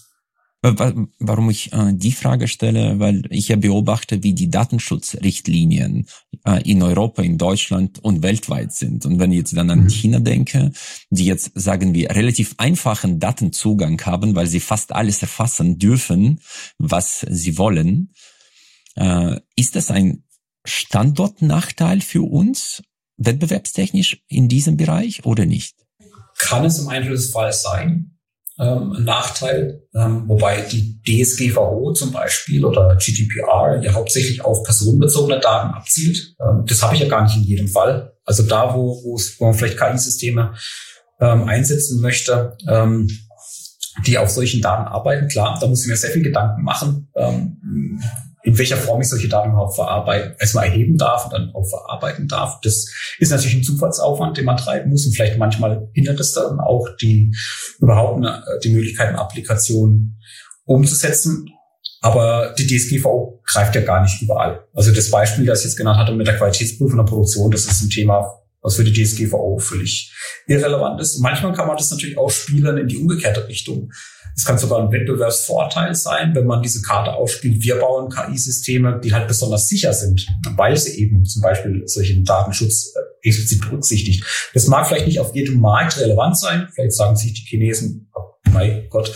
Warum ich äh, die Frage stelle, weil ich ja beobachte, wie die Datenschutzrichtlinien äh, in Europa, in Deutschland und weltweit sind. Und wenn ich jetzt dann an mhm. China denke, die jetzt, sagen wir, relativ einfachen Datenzugang haben, weil sie fast alles erfassen dürfen, was sie wollen, äh, ist das ein Standortnachteil für uns, wettbewerbstechnisch in diesem Bereich oder nicht? Kann es im Einzelfall sein ähm, ein Nachteil, ähm, wobei die DSGVO zum Beispiel oder GDPR ja hauptsächlich auf personenbezogene Daten abzielt. Ähm, das habe ich ja gar nicht in jedem Fall. Also da, wo, wo man vielleicht KI-Systeme ähm, einsetzen möchte, ähm, die auf solchen Daten arbeiten, klar, da muss ich mir sehr viel Gedanken machen. Ähm, in welcher Form ich solche Daten überhaupt verarbeiten, erstmal erheben darf und dann auch verarbeiten darf. Das ist natürlich ein Zufallsaufwand, den man treiben muss und vielleicht manchmal hindert es dann auch die überhaupt eine, die Möglichkeiten, Applikationen umzusetzen. Aber die DSGVO greift ja gar nicht überall. Also das Beispiel, das ich jetzt genannt hatte mit der Qualitätsprüfung der Produktion, das ist ein Thema, was für die DSGVO völlig irrelevant ist. Und manchmal kann man das natürlich auch spielen in die umgekehrte Richtung. Es kann sogar ein Wettbewerbsvorteil sein, wenn man diese Karte ausspielt. Wir bauen KI-Systeme, die halt besonders sicher sind, weil sie eben zum Beispiel solchen Datenschutz äh, explizit berücksichtigt. Das mag vielleicht nicht auf jedem Markt relevant sein. Vielleicht sagen sich die Chinesen, oh mein Gott,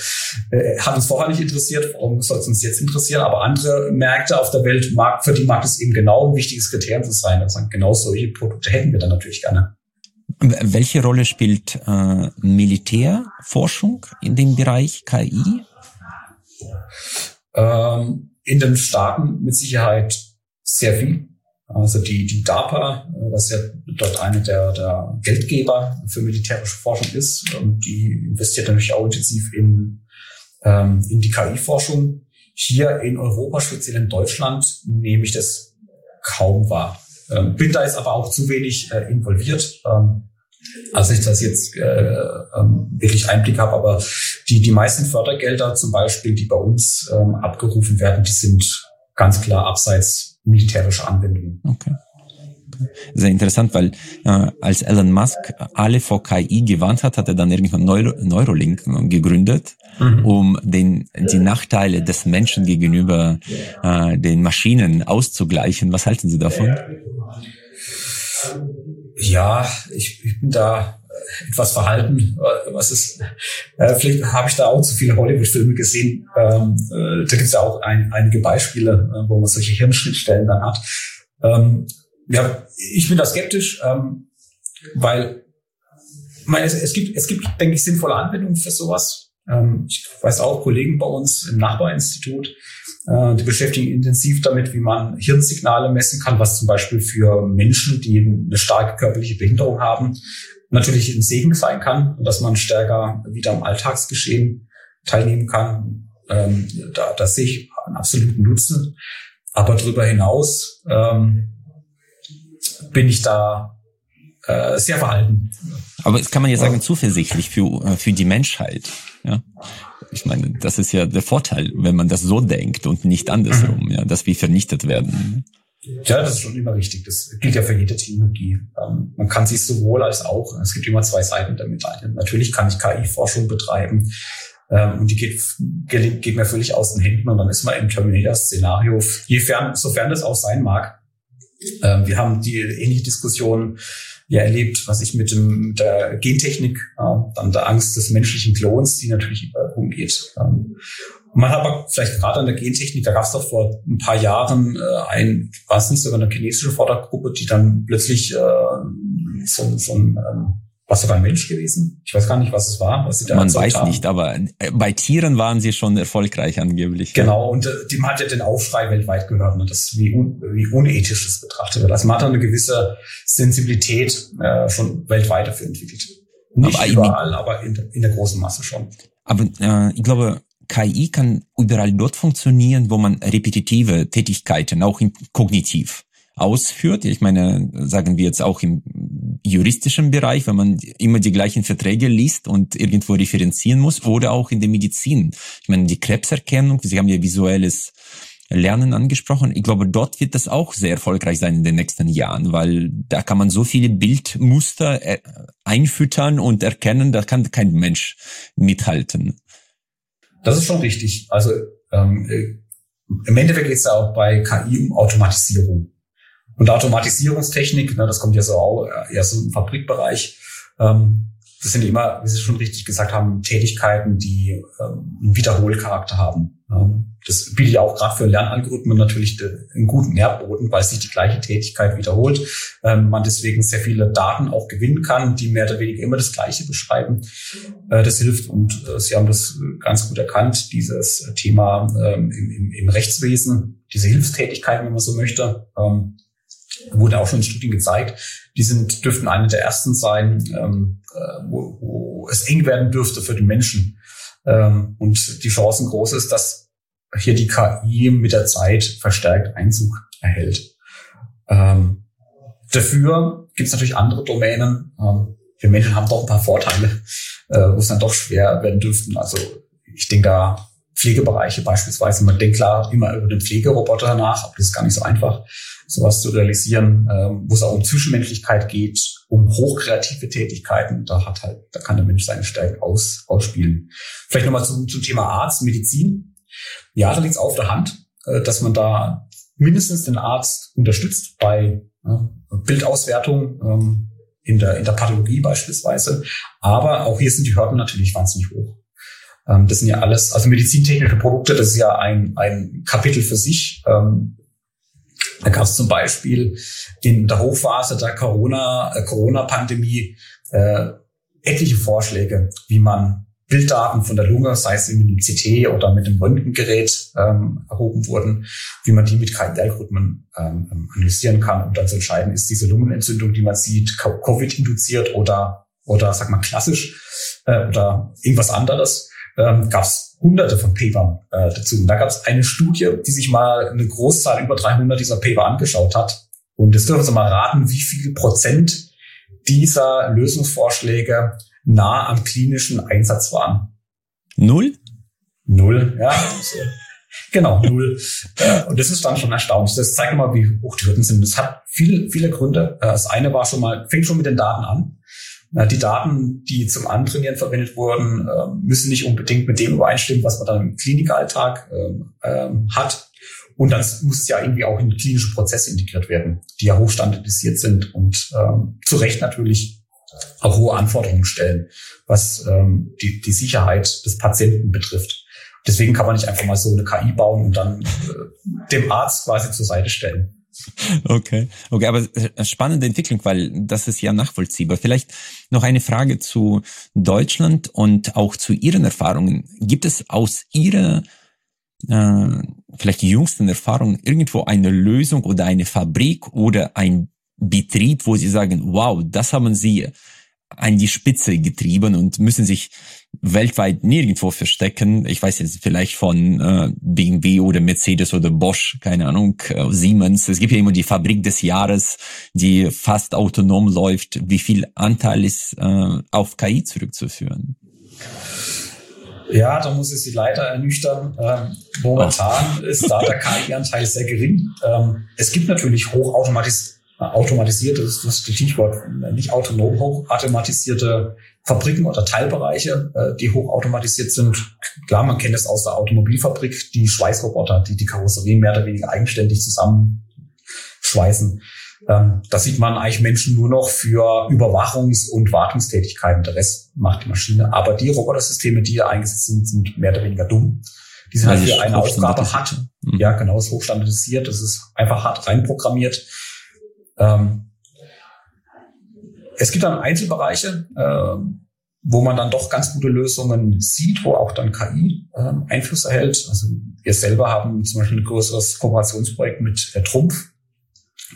äh, hat uns vorher nicht interessiert, warum soll es uns jetzt interessieren? Aber andere Märkte auf der Welt, mag, für die mag es eben genau ein wichtiges Kriterium zu sein. Also genau solche Produkte hätten wir dann natürlich gerne. Welche Rolle spielt äh, Militärforschung in dem Bereich KI? Ähm, in den Staaten mit Sicherheit sehr viel. Also die, die DARPA, was ja dort eine der, der Geldgeber für militärische Forschung ist, und die investiert natürlich auch intensiv in, ähm, in die KI-Forschung. Hier in Europa, speziell in Deutschland, nehme ich das kaum wahr. Ähm, bin da jetzt aber auch zu wenig äh, involviert. Ähm, als ich das jetzt äh, ähm, wirklich Einblick habe, aber die, die meisten Fördergelder zum Beispiel, die bei uns ähm, abgerufen werden, die sind ganz klar abseits militärischer Anwendungen. Okay. Sehr interessant, weil äh, als Elon Musk alle vor KI gewarnt hat, hat er dann irgendwann Neuro Neurolink gegründet, mhm. um den, die Nachteile des Menschen gegenüber äh, den Maschinen auszugleichen. Was halten Sie davon? Ja, ich, ich bin da äh, etwas verhalten. Was ist, äh, vielleicht habe ich da auch zu viele Hollywood-Filme gesehen. Ähm, äh, da gibt es ja auch ein, einige Beispiele, äh, wo man solche Hirnschnittstellen dann hat. Ähm, ja, ich bin da skeptisch, ähm, weil meine, es, es, gibt, es gibt, denke ich, sinnvolle Anwendungen für sowas. Ähm, ich weiß auch Kollegen bei uns im Nachbarinstitut, äh, die beschäftigen intensiv damit, wie man Hirnsignale messen kann, was zum Beispiel für Menschen, die eine starke körperliche Behinderung haben, natürlich ein Segen sein kann und dass man stärker wieder am Alltagsgeschehen teilnehmen kann. Ähm, da, da sehe ich einen absoluten Nutzen. Aber darüber hinaus ähm, bin ich da äh, sehr verhalten. Aber es kann man ja sagen, zuversichtlich für, äh, für die Menschheit. Ja. Ich meine, das ist ja der Vorteil, wenn man das so denkt und nicht andersrum, mhm. ja, dass wir vernichtet werden. Ja, das ist schon immer richtig. Das gilt ja für jede Technologie. Ähm, man kann sich sowohl als auch, es gibt immer zwei Seiten der Medaille. Natürlich kann ich KI-Forschung betreiben ähm, und die geht, geht, geht mir völlig aus den Händen und dann ist man im Terminator-Szenario, sofern das auch sein mag. Ähm, wir haben die ähnliche Diskussion ja erlebt, was ich mit, dem, mit der Gentechnik, äh, dann der Angst des menschlichen Klons, die natürlich rumgeht. Ähm, man hat aber vielleicht gerade an der Gentechnik, da gab es doch vor ein paar Jahren äh, ein, war es nicht sogar eine chinesische Vordergruppe, die dann plötzlich äh, so, so ein ähm, war sogar ein Mensch gewesen? Ich weiß gar nicht, was es war. Was sie da Man weiß haben. nicht, aber äh, bei Tieren waren sie schon erfolgreich angeblich. Genau, und äh, dem hat ja den Aufschrei weltweit gehört, ne, das wie, un, wie unethisch das betrachtet wird. Also man hat eine gewisse Sensibilität äh, schon weltweit dafür entwickelt. Nicht aber überall, aber in, in, der großen Masse schon. Aber äh, ich glaube, KI kann überall dort funktionieren, wo man repetitive Tätigkeiten, auch in, kognitiv, ausführt. Ich meine, sagen wir jetzt auch im juristischen Bereich, wenn man immer die gleichen Verträge liest und irgendwo referenzieren muss, oder auch in der Medizin. Ich meine, die Krebserkennung, Sie haben ja visuelles Lernen angesprochen. Ich glaube, dort wird das auch sehr erfolgreich sein in den nächsten Jahren, weil da kann man so viele Bildmuster äh, einfüttern und erkennen, da kann kein Mensch mithalten. Das ist schon richtig. Also ähm, äh, im Endeffekt geht es ja auch bei KI um Automatisierung. Und Automatisierungstechnik, ne, das kommt ja so auch äh, eher so im Fabrikbereich. Ähm, das sind immer, wie Sie schon richtig gesagt haben, Tätigkeiten, die ähm, einen Wiederholcharakter haben. Ähm, das bietet ja auch gerade für Lernalgorithmen natürlich einen guten Nährboden, weil sich die gleiche Tätigkeit wiederholt. Ähm, man deswegen sehr viele Daten auch gewinnen kann, die mehr oder weniger immer das Gleiche beschreiben. Äh, das hilft und äh, Sie haben das ganz gut erkannt, dieses Thema ähm, im, im, im Rechtswesen, diese Hilfstätigkeit, wenn man so möchte. Ähm, wurde auch schon in Studien gezeigt. Die sind, dürften eine der ersten sein, ähm, äh, wo, wo es eng werden dürfte für den Menschen. Ähm, und die Chancen groß ist, dass hier die KI mit der Zeit verstärkt Einzug erhält. Ähm, dafür gibt es natürlich andere Domänen. Ähm, wir Menschen haben doch ein paar Vorteile, äh, wo es dann doch schwer werden dürften. Also ich denke da Pflegebereiche beispielsweise. Man denkt klar immer über den Pflegeroboter nach, aber das ist gar nicht so einfach, sowas zu realisieren, ähm, wo es auch um Zwischenmenschlichkeit geht, um hochkreative Tätigkeiten. Da hat halt, da kann der Mensch seine Stärken aus, ausspielen. Vielleicht nochmal zum, zum Thema Arzt, Medizin. Ja, da liegt es auf der Hand, äh, dass man da mindestens den Arzt unterstützt bei äh, Bildauswertung ähm, in der, in der Pathologie beispielsweise. Aber auch hier sind die Hürden natürlich wahnsinnig hoch. Ähm, das sind ja alles, also medizintechnische Produkte, das ist ja ein, ein Kapitel für sich. Ähm, da gab es zum Beispiel in der Hochphase der Corona, äh, Corona-Pandemie äh, etliche Vorschläge, wie man Bilddaten von der Lunge, sei es mit einem CT oder mit einem Röntgengerät ähm, erhoben wurden, wie man die mit KI-Algorithmen ähm, analysieren kann, um dann zu entscheiden, ist diese Lungenentzündung, die man sieht, Covid-induziert oder oder sag mal klassisch äh, oder irgendwas anderes ähm, gab es hunderte von Papern äh, dazu. Und da gab es eine Studie, die sich mal eine Großzahl über 300 dieser Paper angeschaut hat. Und jetzt dürfen Sie mal raten, wie viel Prozent dieser Lösungsvorschläge nah am klinischen Einsatz waren. Null? Null, ja. Genau, null. Äh, und das ist dann schon erstaunlich. Das zeigt mal, wie hoch die Hürden sind. Das hat viele, viele Gründe. Äh, das eine war schon mal, fängt schon mit den Daten an. Die Daten, die zum Antrainieren verwendet wurden, ähm, müssen nicht unbedingt mit dem übereinstimmen, was man dann im Klinikalltag ähm, ähm, hat. Und dann muss ja irgendwie auch in klinische Prozesse integriert werden, die ja hochstandardisiert sind und zu Recht natürlich auch hohe Anforderungen stellen, was die, die Sicherheit des Patienten betrifft. Deswegen kann man nicht einfach mal so eine KI bauen und dann äh, dem Arzt quasi zur Seite stellen. Okay, okay, aber äh, spannende Entwicklung, weil das ist ja nachvollziehbar. Vielleicht noch eine Frage zu Deutschland und auch zu Ihren Erfahrungen. Gibt es aus Ihrer äh, vielleicht jüngsten Erfahrung irgendwo eine Lösung oder eine Fabrik oder ein Betrieb, wo Sie sagen, wow, das haben Sie an die Spitze getrieben und müssen sich weltweit nirgendwo verstecken. Ich weiß jetzt vielleicht von äh, BMW oder Mercedes oder Bosch, keine Ahnung, äh, Siemens. Es gibt ja immer die Fabrik des Jahres, die fast autonom läuft. Wie viel Anteil ist äh, auf KI zurückzuführen? Ja, da muss ich Sie leider ernüchtern. Ähm, momentan oh. ist da der KI-Anteil sehr gering. Ähm, es gibt natürlich hochautomatisierte automatisierte, das ist das Stichwort, nicht autonom hochautomatisierte Fabriken oder Teilbereiche, äh, die hochautomatisiert sind. Klar, man kennt es aus der Automobilfabrik, die Schweißroboter, die die Karosserie mehr oder weniger eigenständig zusammenschweißen. Ähm, da sieht man eigentlich Menschen nur noch für Überwachungs- und Wartungstätigkeiten. Der Rest macht die Maschine. Aber die Robotersysteme, die da eingesetzt sind, sind mehr oder weniger dumm. Die sind halt für eine Aufgabe hart. Mhm. Ja, genau, ist hochstandardisiert. Das ist einfach hart reinprogrammiert. Ähm, es gibt dann Einzelbereiche, äh, wo man dann doch ganz gute Lösungen sieht, wo auch dann KI äh, Einfluss erhält. Also wir selber haben zum Beispiel ein größeres Kooperationsprojekt mit äh, Trumpf.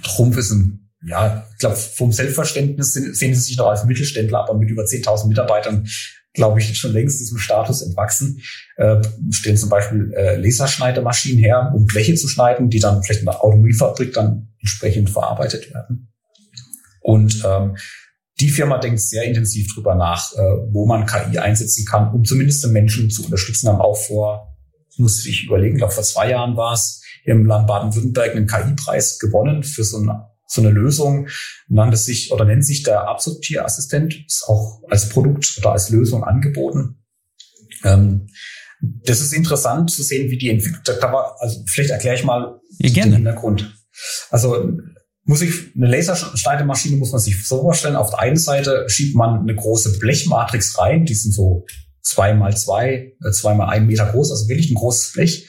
Trumpf ist ein, ja, ich glaube, vom Selbstverständnis sehen sie sich noch als Mittelständler, aber mit über 10.000 Mitarbeitern, glaube ich, schon längst diesem Status entwachsen. Äh, stellen zum Beispiel äh, Laserschneidemaschinen her, um Bleche zu schneiden, die dann vielleicht in der Automobilfabrik dann entsprechend verarbeitet werden. Und ähm, die Firma denkt sehr intensiv drüber nach, äh, wo man KI einsetzen kann, um zumindest den Menschen zu unterstützen. Haben auch vor, muss ich überlegen, glaube vor zwei Jahren war es, im Land Baden-Württemberg einen KI-Preis gewonnen für so eine, so eine Lösung. Nannte sich oder nennt sich der Absorptierassistent, ist auch als Produkt oder als Lösung angeboten. Ähm, das ist interessant zu sehen, wie die entwickelt. Da war, also vielleicht erkläre ich mal ja, den Hintergrund. Also muss ich, eine Laserschneidemaschine muss man sich so vorstellen. Auf der einen Seite schiebt man eine große Blechmatrix rein, die sind so zwei mal zwei, äh, zwei mal ein Meter groß, also wirklich ein großes Blech.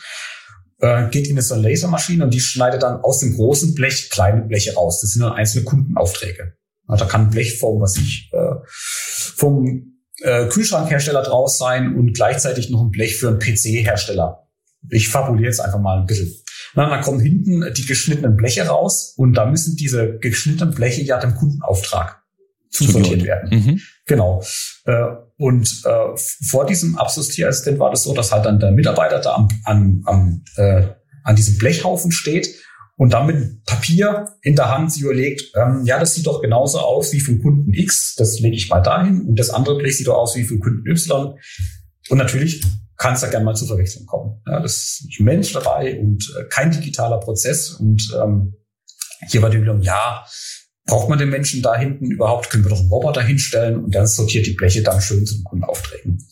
Äh, geht in so eine Lasermaschine und die schneidet dann aus dem großen Blech kleine Bleche raus. Das sind dann einzelne Kundenaufträge. Da kann Blech vom, was ich, äh, vom äh, Kühlschrankhersteller draus sein und gleichzeitig noch ein Blech für einen PC-Hersteller. Ich fabuliere jetzt einfach mal ein bisschen. Na, dann kommen hinten die geschnittenen Bleche raus und da müssen diese geschnittenen Bleche ja dem Kundenauftrag zusortiert werden. Mhm. Genau. Äh, und äh, vor diesem Absortierassistent war das so, dass halt dann der Mitarbeiter da am, am, am, äh, an diesem Blechhaufen steht und dann mit Papier in der Hand sie überlegt, ähm, ja, das sieht doch genauso aus wie vom Kunden X, das lege ich mal dahin und das andere Blech sieht doch aus wie vom Kunden Y. Und natürlich kann es da gerne mal zu Verwechslung kommen. Ja, das ist nicht Mensch dabei und äh, kein digitaler Prozess. Und ähm, hier war die Überlegung, ja, braucht man den Menschen da hinten überhaupt? Können wir doch einen Roboter hinstellen und dann sortiert die Bleche dann schön zu den Kundenaufträgen.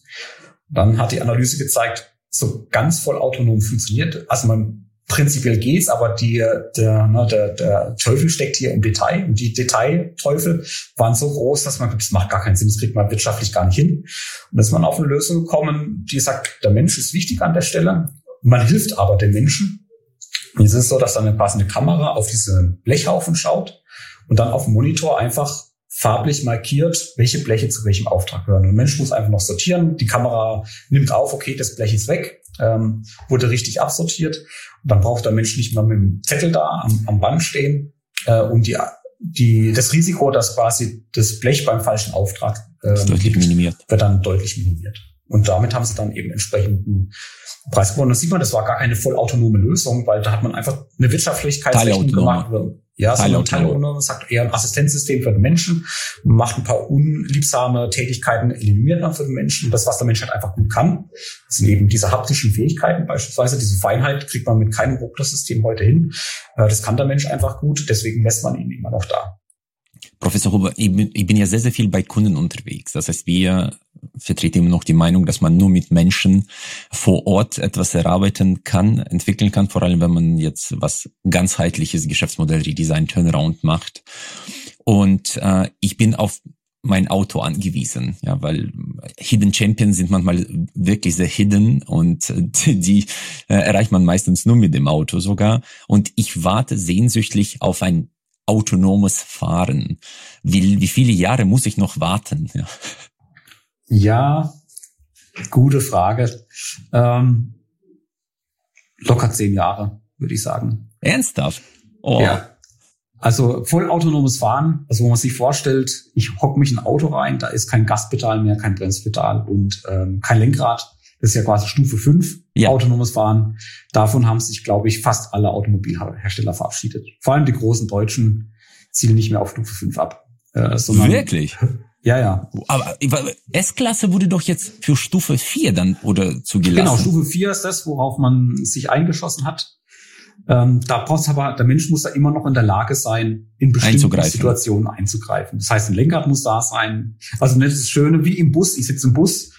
Dann hat die Analyse gezeigt, so ganz voll autonom funktioniert. Also man prinzipiell geht's, aber die, der, ne, der, der Teufel steckt hier im Detail und die Detailteufel waren so groß, dass man, das macht gar keinen Sinn, das kriegt man wirtschaftlich gar nicht hin. Und ist man auf eine Lösung gekommen, die sagt, der Mensch ist wichtig an der Stelle, man hilft aber den Menschen. Und es ist so, dass dann eine passende Kamera auf diese Blechhaufen schaut und dann auf dem Monitor einfach farblich markiert, welche Bleche zu welchem Auftrag gehören. Und der Mensch muss einfach noch sortieren. Die Kamera nimmt auf, okay, das Blech ist weg, ähm, wurde richtig absortiert. Und dann braucht der Mensch nicht mehr mit dem Zettel da am, am Band stehen äh, und die, die, das Risiko, dass quasi das Blech beim falschen Auftrag äh, deutlich minimiert. wird dann deutlich minimiert. Und damit haben sie dann eben entsprechenden Preis gewonnen. Das sieht man, das war gar keine vollautonome Lösung, weil da hat man einfach eine Wirtschaftlichkeitsrechnung gemacht. Ja, so ein Teilautonom sagt eher ein Assistenzsystem für den Menschen, macht ein paar unliebsame Tätigkeiten, eliminiert man für den Menschen. Das, was der Mensch halt einfach gut kann, sind eben diese haptischen Fähigkeiten beispielsweise. Diese Feinheit kriegt man mit keinem Robotersystem heute hin. Äh, das kann der Mensch einfach gut, deswegen lässt man ihn immer noch da. Professor Huber, ich bin, ich bin ja sehr, sehr viel bei Kunden unterwegs. Das heißt, wir vertreten immer noch die Meinung, dass man nur mit Menschen vor Ort etwas erarbeiten kann, entwickeln kann, vor allem wenn man jetzt was ganzheitliches Geschäftsmodell Redesign Turnaround macht. Und äh, ich bin auf mein Auto angewiesen, ja, weil Hidden Champions sind manchmal wirklich sehr hidden und die, die äh, erreicht man meistens nur mit dem Auto sogar. Und ich warte sehnsüchtig auf ein autonomes Fahren. Wie, wie viele Jahre muss ich noch warten? Ja, ja gute Frage. Ähm, locker zehn Jahre, würde ich sagen. Ernsthaft? Oh. Ja. Also vollautonomes Fahren, also wo man sich vorstellt, ich hock mich in ein Auto rein, da ist kein Gaspedal mehr, kein Bremspedal und ähm, kein Lenkrad. Das ist ja quasi Stufe 5, ja. autonomes Fahren. Davon haben sich, glaube ich, fast alle Automobilhersteller verabschiedet. Vor allem die großen Deutschen zielen nicht mehr auf Stufe 5 ab. Äh, sondern, Wirklich? Ja, ja. Aber S-Klasse wurde doch jetzt für Stufe 4 dann oder zugelassen. Genau, Stufe 4 ist das, worauf man sich eingeschossen hat. Ähm, da braucht aber, der Mensch muss da immer noch in der Lage sein, in bestimmten Situationen einzugreifen. Das heißt, ein Lenkrad muss da sein. Also nicht das Schöne wie im Bus. Ich sitze im Bus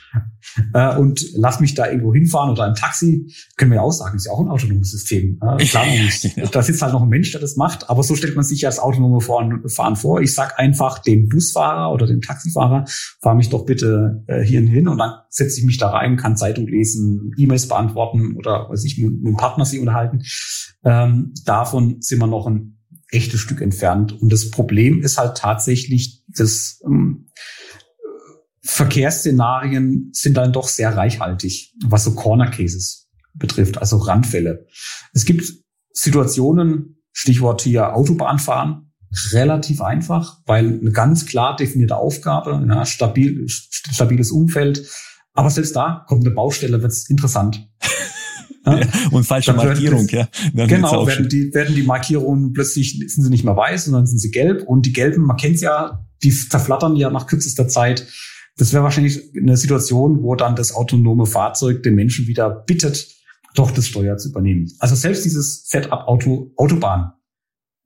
äh, und lass mich da irgendwo hinfahren oder ein Taxi, können wir ja auch sagen, ist ja auch ein autonomes System. Äh, klar, ja. Da sitzt halt noch ein Mensch, der das macht, aber so stellt man sich ja das autonome Fahren vor. Ich sag einfach dem Busfahrer oder dem Taxifahrer, fahr mich doch bitte äh, hierhin hin und dann setze ich mich da rein, kann Zeitung lesen, E-Mails beantworten oder weiß ich, mit, mit dem Partner sie unterhalten. Ähm, davon sind wir noch ein echtes Stück entfernt. Und das Problem ist halt tatsächlich, dass ähm, Verkehrsszenarien sind dann doch sehr reichhaltig, was so Corner Cases betrifft, also Randfälle. Es gibt Situationen, Stichwort hier Autobahnfahren, relativ einfach, weil eine ganz klar definierte Aufgabe, ja, stabil, stabiles Umfeld. Aber selbst da kommt eine Baustelle, wird's interessant. Ja, und falsche Markierung, das, ja. Dann genau, werden die, werden die Markierungen plötzlich, sind sie nicht mehr weiß, sondern sind sie gelb. Und die gelben, man kennt ja, die zerflattern ja nach kürzester Zeit. Das wäre wahrscheinlich eine Situation, wo dann das autonome Fahrzeug den Menschen wieder bittet, doch das Steuer zu übernehmen. Also selbst dieses Setup Auto, Autobahn.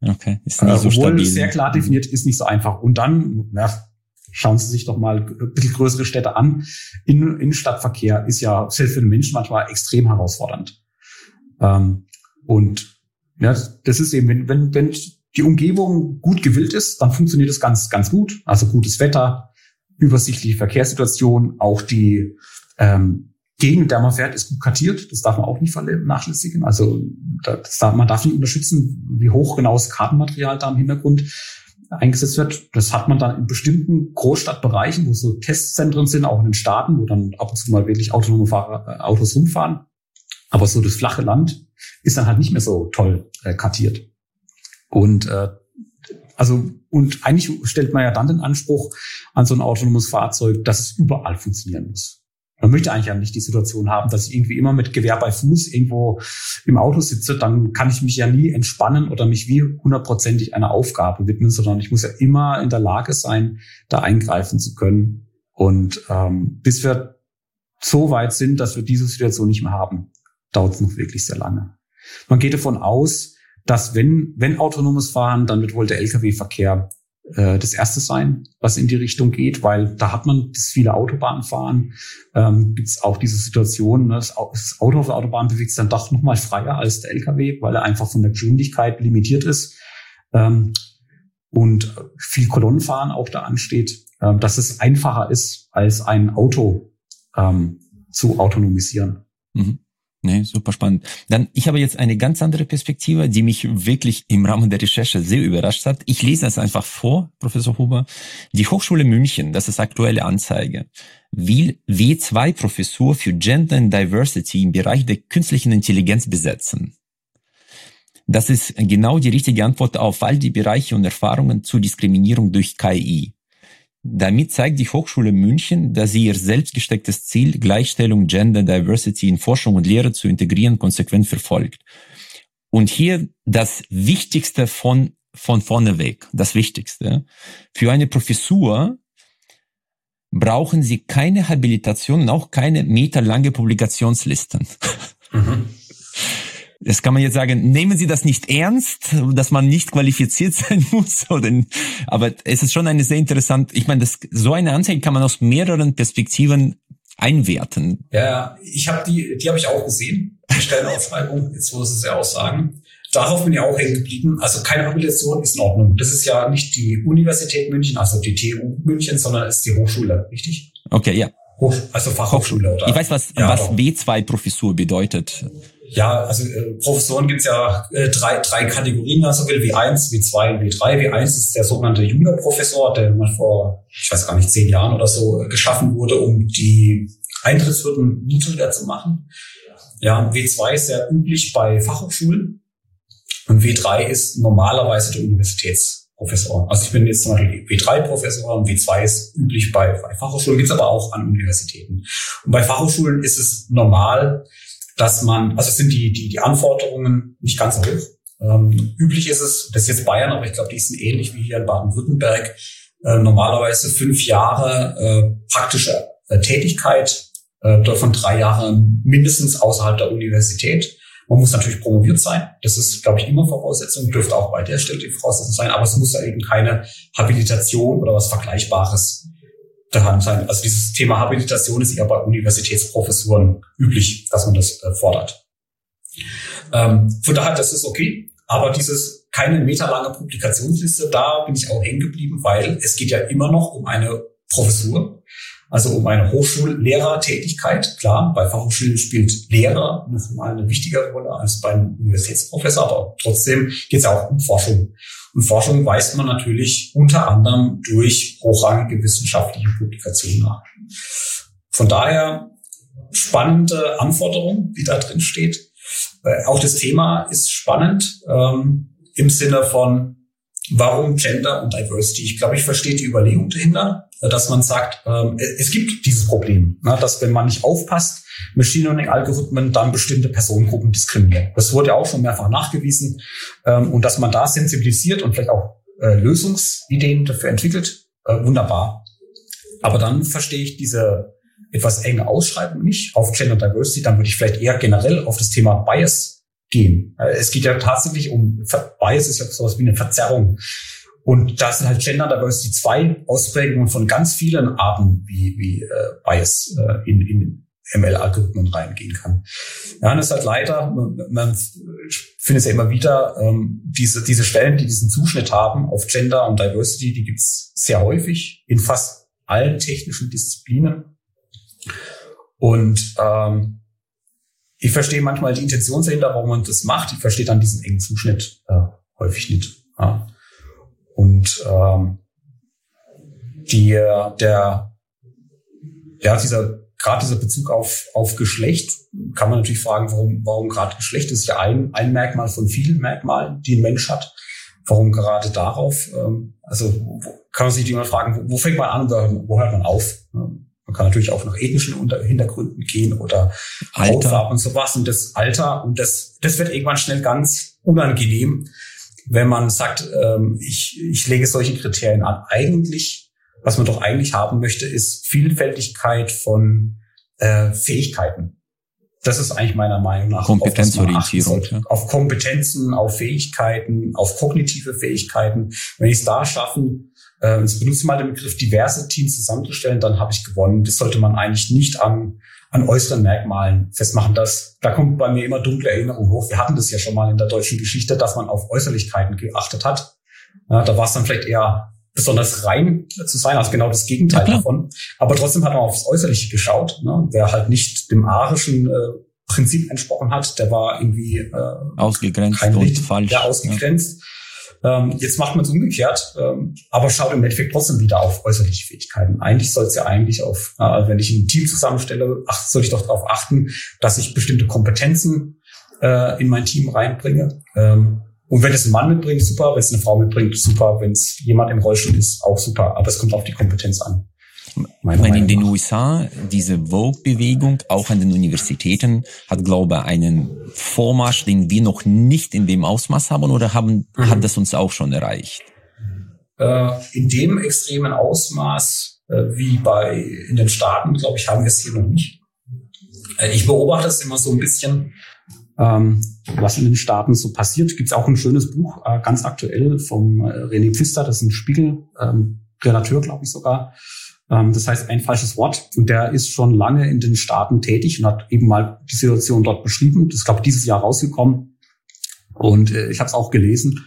Okay, ist nicht äh, so stabil. sehr klar definiert, ist nicht so einfach. Und dann, na, schauen Sie sich doch mal ein bisschen größere Städte an. In, Innenstadtverkehr ist ja selbst für den Menschen manchmal extrem herausfordernd. Ähm, und ja, das ist eben, wenn, wenn, wenn die Umgebung gut gewillt ist, dann funktioniert es ganz, ganz gut. Also gutes Wetter, übersichtliche Verkehrssituation, auch die ähm, Gegend, der man fährt, ist gut kartiert. Das darf man auch nicht vernachlässigen. Also das man darf nicht unterstützen, wie hoch genau das Kartenmaterial da im Hintergrund eingesetzt wird. Das hat man dann in bestimmten Großstadtbereichen, wo so Testzentren sind, auch in den Staaten, wo dann ab und zu mal wirklich autonome Fahrer, äh, Autos rumfahren. Aber so das flache Land ist dann halt nicht mehr so toll äh, kartiert. Und äh, also und eigentlich stellt man ja dann den Anspruch an so ein autonomes Fahrzeug, dass es überall funktionieren muss. Man möchte eigentlich ja nicht die Situation haben, dass ich irgendwie immer mit Gewehr bei Fuß irgendwo im Auto sitze. Dann kann ich mich ja nie entspannen oder mich wie hundertprozentig einer Aufgabe widmen, sondern ich muss ja immer in der Lage sein, da eingreifen zu können. Und ähm, bis wir so weit sind, dass wir diese Situation nicht mehr haben, dauert es noch wirklich sehr lange. Man geht davon aus, dass wenn, wenn autonomes Fahren, dann wird wohl der Lkw-Verkehr äh, das erste sein, was in die Richtung geht, weil da hat man das viele Autobahnen fahren, ähm, gibt es auch diese Situation, ne, das Auto auf der Autobahn bewegt sich dann doch nochmal freier als der LKW, weil er einfach von der Geschwindigkeit limitiert ist ähm, und viel Kolonnenfahren auch da ansteht, ähm, dass es einfacher ist, als ein Auto ähm, zu autonomisieren. Mhm. Nee, super spannend. Dann, ich habe jetzt eine ganz andere Perspektive, die mich wirklich im Rahmen der Recherche sehr überrascht hat. Ich lese es einfach vor, Professor Huber. Die Hochschule München, das ist aktuelle Anzeige, will W2-Professur für Gender and Diversity im Bereich der künstlichen Intelligenz besetzen. Das ist genau die richtige Antwort auf all die Bereiche und Erfahrungen zur Diskriminierung durch KI. Damit zeigt die Hochschule München, dass sie ihr selbst gestecktes Ziel, Gleichstellung, Gender, Diversity in Forschung und Lehre zu integrieren, konsequent verfolgt. Und hier das Wichtigste von, von vorne weg, das Wichtigste. Für eine Professur brauchen Sie keine Habilitation und auch keine meterlange Publikationslisten. Mhm. Das kann man jetzt sagen, nehmen Sie das nicht ernst, dass man nicht qualifiziert sein muss, oder, aber es ist schon eine sehr interessant, ich meine, das, so eine Anzeige kann man aus mehreren Perspektiven einwerten. Ja, ich habe die, die habe ich auch gesehen, die Stellenausschreibung, jetzt muss es ja auch sagen. Darauf bin ich auch hängen geblieben. Also keine Habilitation ist in Ordnung. Das ist ja nicht die Universität München, also die TU München, sondern es ist die Hochschule, richtig? Okay, ja. Hoch, also Fachhochschule, oder? Ich weiß, was, ja, was W2-Professur bedeutet. Ja, also äh, Professoren gibt es ja äh, drei, drei Kategorien, also will W1, W2 und W3. W1 ist der sogenannte Junior-Professor, der mal vor, ich weiß gar nicht, zehn Jahren oder so äh, geschaffen wurde, um die Eintrittshürden niedriger zu machen. Ja, W2 ist sehr üblich bei Fachhochschulen und W3 ist normalerweise der Universitätsprofessor. Also ich bin jetzt zum Beispiel W3-Professor und W2 ist üblich bei, bei Fachhochschulen, gibt's aber auch an Universitäten. Und bei Fachhochschulen ist es normal, dass man, also sind die, die, die Anforderungen nicht ganz so hoch. Ähm, üblich ist es, das ist jetzt Bayern, aber ich glaube, die sind ähnlich wie hier in Baden-Württemberg, äh, normalerweise fünf Jahre äh, praktische äh, Tätigkeit, äh, davon drei Jahre mindestens außerhalb der Universität. Man muss natürlich promoviert sein. Das ist, glaube ich, immer Voraussetzung, dürfte auch bei der Stelle die Voraussetzung sein, aber es muss ja eben keine Habilitation oder was Vergleichbares daran sein. Also dieses Thema Habilitation ist eher bei Universitätsprofessuren üblich, dass man das äh, fordert. Ähm, von daher, das ist okay. Aber dieses keine meterlange Publikationsliste, da bin ich auch hängen geblieben, weil es geht ja immer noch um eine Professur, also um eine Hochschullehrertätigkeit. Klar, bei Fachhochschulen spielt Lehrer noch mal eine wichtigere Rolle als beim Universitätsprofessor, aber trotzdem geht es auch um Forschung. Und Forschung weist man natürlich unter anderem durch hochrangige wissenschaftliche Publikationen nach. Von daher spannende Anforderung, die da drin steht. Äh, auch das Thema ist spannend ähm, im Sinne von, warum Gender und Diversity? Ich glaube, ich verstehe die Überlegung dahinter, dass man sagt, ähm, es gibt dieses Problem, ne, dass wenn man nicht aufpasst, Machine Learning-Algorithmen dann bestimmte Personengruppen diskriminieren. Das wurde ja auch schon mehrfach nachgewiesen. Ähm, und dass man da sensibilisiert und vielleicht auch äh, Lösungsideen dafür entwickelt, äh, wunderbar. Aber dann verstehe ich diese etwas enge Ausschreibung nicht auf Gender Diversity, dann würde ich vielleicht eher generell auf das Thema Bias gehen. Äh, es geht ja tatsächlich um, Bias ist ja sowas wie eine Verzerrung. Und da sind halt Gender Diversity zwei Ausprägungen von ganz vielen Arten, wie, wie äh, Bias äh, in, in ML-Algorithmen reingehen kann. Ja, und ist halt leider, man, man findet es ja immer wieder, ähm, diese, diese Stellen, die diesen Zuschnitt haben auf Gender und Diversity, die gibt's sehr häufig in fast allen technischen Disziplinen. Und ähm, ich verstehe manchmal die Intention dahinter, warum man das macht. Ich verstehe dann diesen engen Zuschnitt äh, häufig nicht. Ja. Und ähm, die, der, ja, dieser, gerade dieser Bezug auf, auf Geschlecht, kann man natürlich fragen, warum, warum gerade Geschlecht ist ja ein, ein Merkmal von vielen Merkmalen, die ein Mensch hat. Warum gerade darauf? Ähm, also kann man sich immer fragen, wo, wo fängt man an und wo hört man auf? Man kann natürlich auch nach ethnischen Hintergründen gehen oder Hautfarbe und sowas und das Alter. Und das, das wird irgendwann schnell ganz unangenehm, wenn man sagt, ähm, ich, ich lege solche Kriterien an. Eigentlich, was man doch eigentlich haben möchte, ist Vielfältigkeit von äh, Fähigkeiten. Das ist eigentlich meiner Meinung nach. Kompetenzorientierung. Auf, ja. auf Kompetenzen, auf Fähigkeiten, auf kognitive Fähigkeiten. Wenn ich es da schaffen, äh, jetzt benutze ich mal den Begriff diverse Teams zusammenzustellen, dann habe ich gewonnen. Das sollte man eigentlich nicht an, an äußeren Merkmalen festmachen. Das, da kommt bei mir immer dunkle Erinnerung hoch. Wir hatten das ja schon mal in der deutschen Geschichte, dass man auf Äußerlichkeiten geachtet hat. Ja, da war es dann vielleicht eher besonders rein zu sein, also genau das Gegenteil ja, davon. Aber trotzdem hat man aufs Äußerliche geschaut. Ne? Wer halt nicht dem arischen äh, Prinzip entsprochen hat, der war irgendwie äh, ausgegrenzt und falsch. Ja, ausgegrenzt. Ja. Ähm, jetzt macht man es umgekehrt, ähm, aber schaut im Endeffekt trotzdem wieder auf äußerliche Fähigkeiten. Eigentlich soll es ja eigentlich auf, äh, wenn ich ein Team zusammenstelle, ach, soll ich doch darauf achten, dass ich bestimmte Kompetenzen äh, in mein Team reinbringe. Ähm, und wenn es ein Mann mitbringt, super. Wenn es eine Frau mitbringt, super. Wenn es jemand im Rollstuhl ist, auch super. Aber es kommt auf die Kompetenz an. Ich meine, in den USA, diese Vogue-Bewegung, auch an den Universitäten, hat, glaube ich, einen Vormarsch, den wir noch nicht in dem Ausmaß haben oder haben, mhm. hat das uns auch schon erreicht? Äh, in dem extremen Ausmaß äh, wie bei in den Staaten, glaube ich, haben wir es hier noch nicht. Äh, ich beobachte es immer so ein bisschen, ähm, was in den Staaten so passiert. Gibt es auch ein schönes Buch, ganz aktuell vom René Pfister, das ist ein Spiegel, ähm, Redakteur, glaube ich sogar das heißt ein falsches Wort. Und der ist schon lange in den Staaten tätig und hat eben mal die Situation dort beschrieben. Das ist, glaube ich, dieses Jahr rausgekommen. Und äh, ich habe es auch gelesen.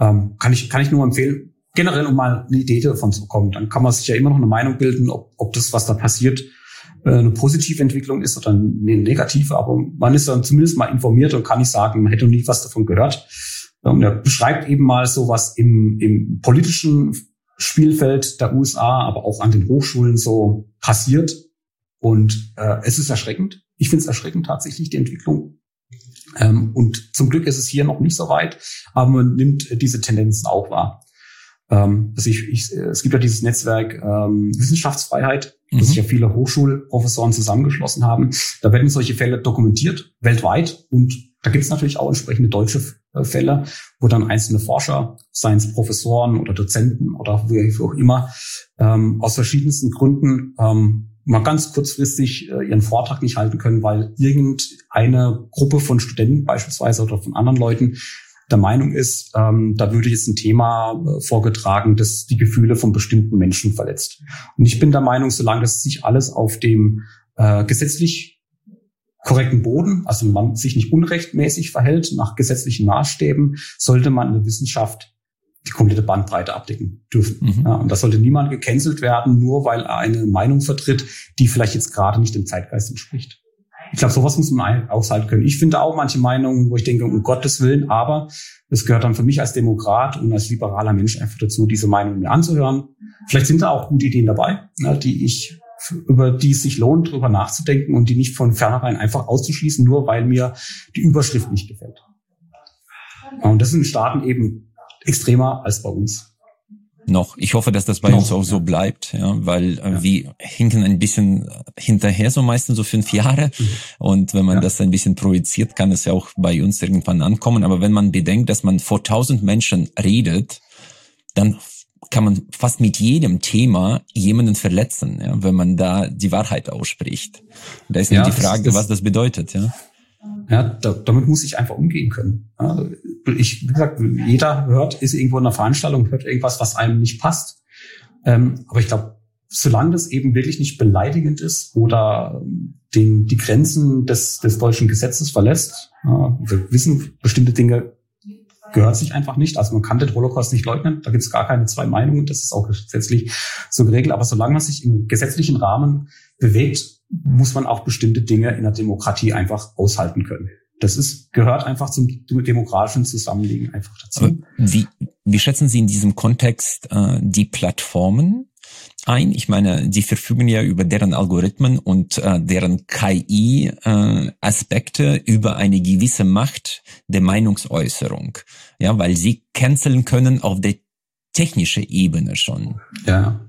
Ähm, kann, ich, kann ich nur empfehlen, generell um mal eine Idee davon zu bekommen. Dann kann man sich ja immer noch eine Meinung bilden, ob, ob das, was da passiert, äh, eine positive Entwicklung ist oder eine negative. Aber man ist dann zumindest mal informiert und kann nicht sagen, man hätte nie was davon gehört. Und er beschreibt eben mal so, was im, im politischen Spielfeld der USA, aber auch an den Hochschulen so passiert. Und äh, es ist erschreckend. Ich finde es erschreckend tatsächlich, die Entwicklung. Ähm, und zum Glück ist es hier noch nicht so weit, aber man nimmt diese Tendenzen auch wahr. Ähm, also ich, ich, es gibt ja dieses Netzwerk ähm, Wissenschaftsfreiheit, mhm. wo sich ja viele Hochschulprofessoren zusammengeschlossen haben. Da werden solche Fälle dokumentiert, weltweit. Und da gibt es natürlich auch entsprechende deutsche Fälle, wo dann einzelne Forscher, seien es Professoren oder Dozenten oder wie auch immer, ähm, aus verschiedensten Gründen ähm, mal ganz kurzfristig äh, ihren Vortrag nicht halten können, weil irgendeine Gruppe von Studenten beispielsweise oder von anderen Leuten der Meinung ist, ähm, da würde jetzt ein Thema äh, vorgetragen, das die Gefühle von bestimmten Menschen verletzt. Und ich bin der Meinung, solange das sich alles auf dem äh, gesetzlich korrekten Boden, also man sich nicht unrechtmäßig verhält nach gesetzlichen Maßstäben, sollte man in der Wissenschaft die komplette Bandbreite abdecken dürfen. Mhm. Ja, und da sollte niemand gecancelt werden, nur weil er eine Meinung vertritt, die vielleicht jetzt gerade nicht dem Zeitgeist entspricht. Ich glaube, sowas muss man aushalten können. Ich finde auch manche Meinungen, wo ich denke, um Gottes Willen, aber es gehört dann für mich als Demokrat und als liberaler Mensch einfach dazu, diese Meinung mir anzuhören. Vielleicht sind da auch gute Ideen dabei, ne, die ich über die es sich lohnt, darüber nachzudenken und die nicht von vornherein einfach auszuschließen, nur weil mir die Überschrift nicht gefällt. Und das sind Staaten eben extremer als bei uns. Noch. Ich hoffe, dass das bei Noch, uns auch ja. so bleibt, ja, weil äh, ja. wir hinken ein bisschen hinterher, so meistens so fünf Jahre. Mhm. Und wenn man ja. das ein bisschen projiziert, kann es ja auch bei uns irgendwann ankommen. Aber wenn man bedenkt, dass man vor tausend Menschen redet, dann kann man fast mit jedem Thema jemanden verletzen, ja, wenn man da die Wahrheit ausspricht. Da ist ja, die Frage, das, was das bedeutet, ja. Ja, da, damit muss ich einfach umgehen können. Ja, ich, wie gesagt, jeder hört, ist irgendwo in einer Veranstaltung, hört irgendwas, was einem nicht passt. Ähm, aber ich glaube, solange das eben wirklich nicht beleidigend ist oder den, die Grenzen des, des deutschen Gesetzes verlässt, ja, wir wissen, bestimmte Dinge gehört sich einfach nicht. Also man kann den Holocaust nicht leugnen. Da gibt es gar keine zwei Meinungen. Das ist auch gesetzlich so geregelt. Aber solange man sich im gesetzlichen Rahmen bewegt, muss man auch bestimmte Dinge in der Demokratie einfach aushalten können. Das ist, gehört einfach zum demokratischen Zusammenlegen einfach dazu. wie, wie schätzen Sie in diesem Kontext äh, die Plattformen ein? Ich meine, die verfügen ja über deren Algorithmen und äh, deren KI-Aspekte äh, über eine gewisse Macht der Meinungsäußerung. Ja, weil sie canceln können auf der technischen Ebene schon. Ja.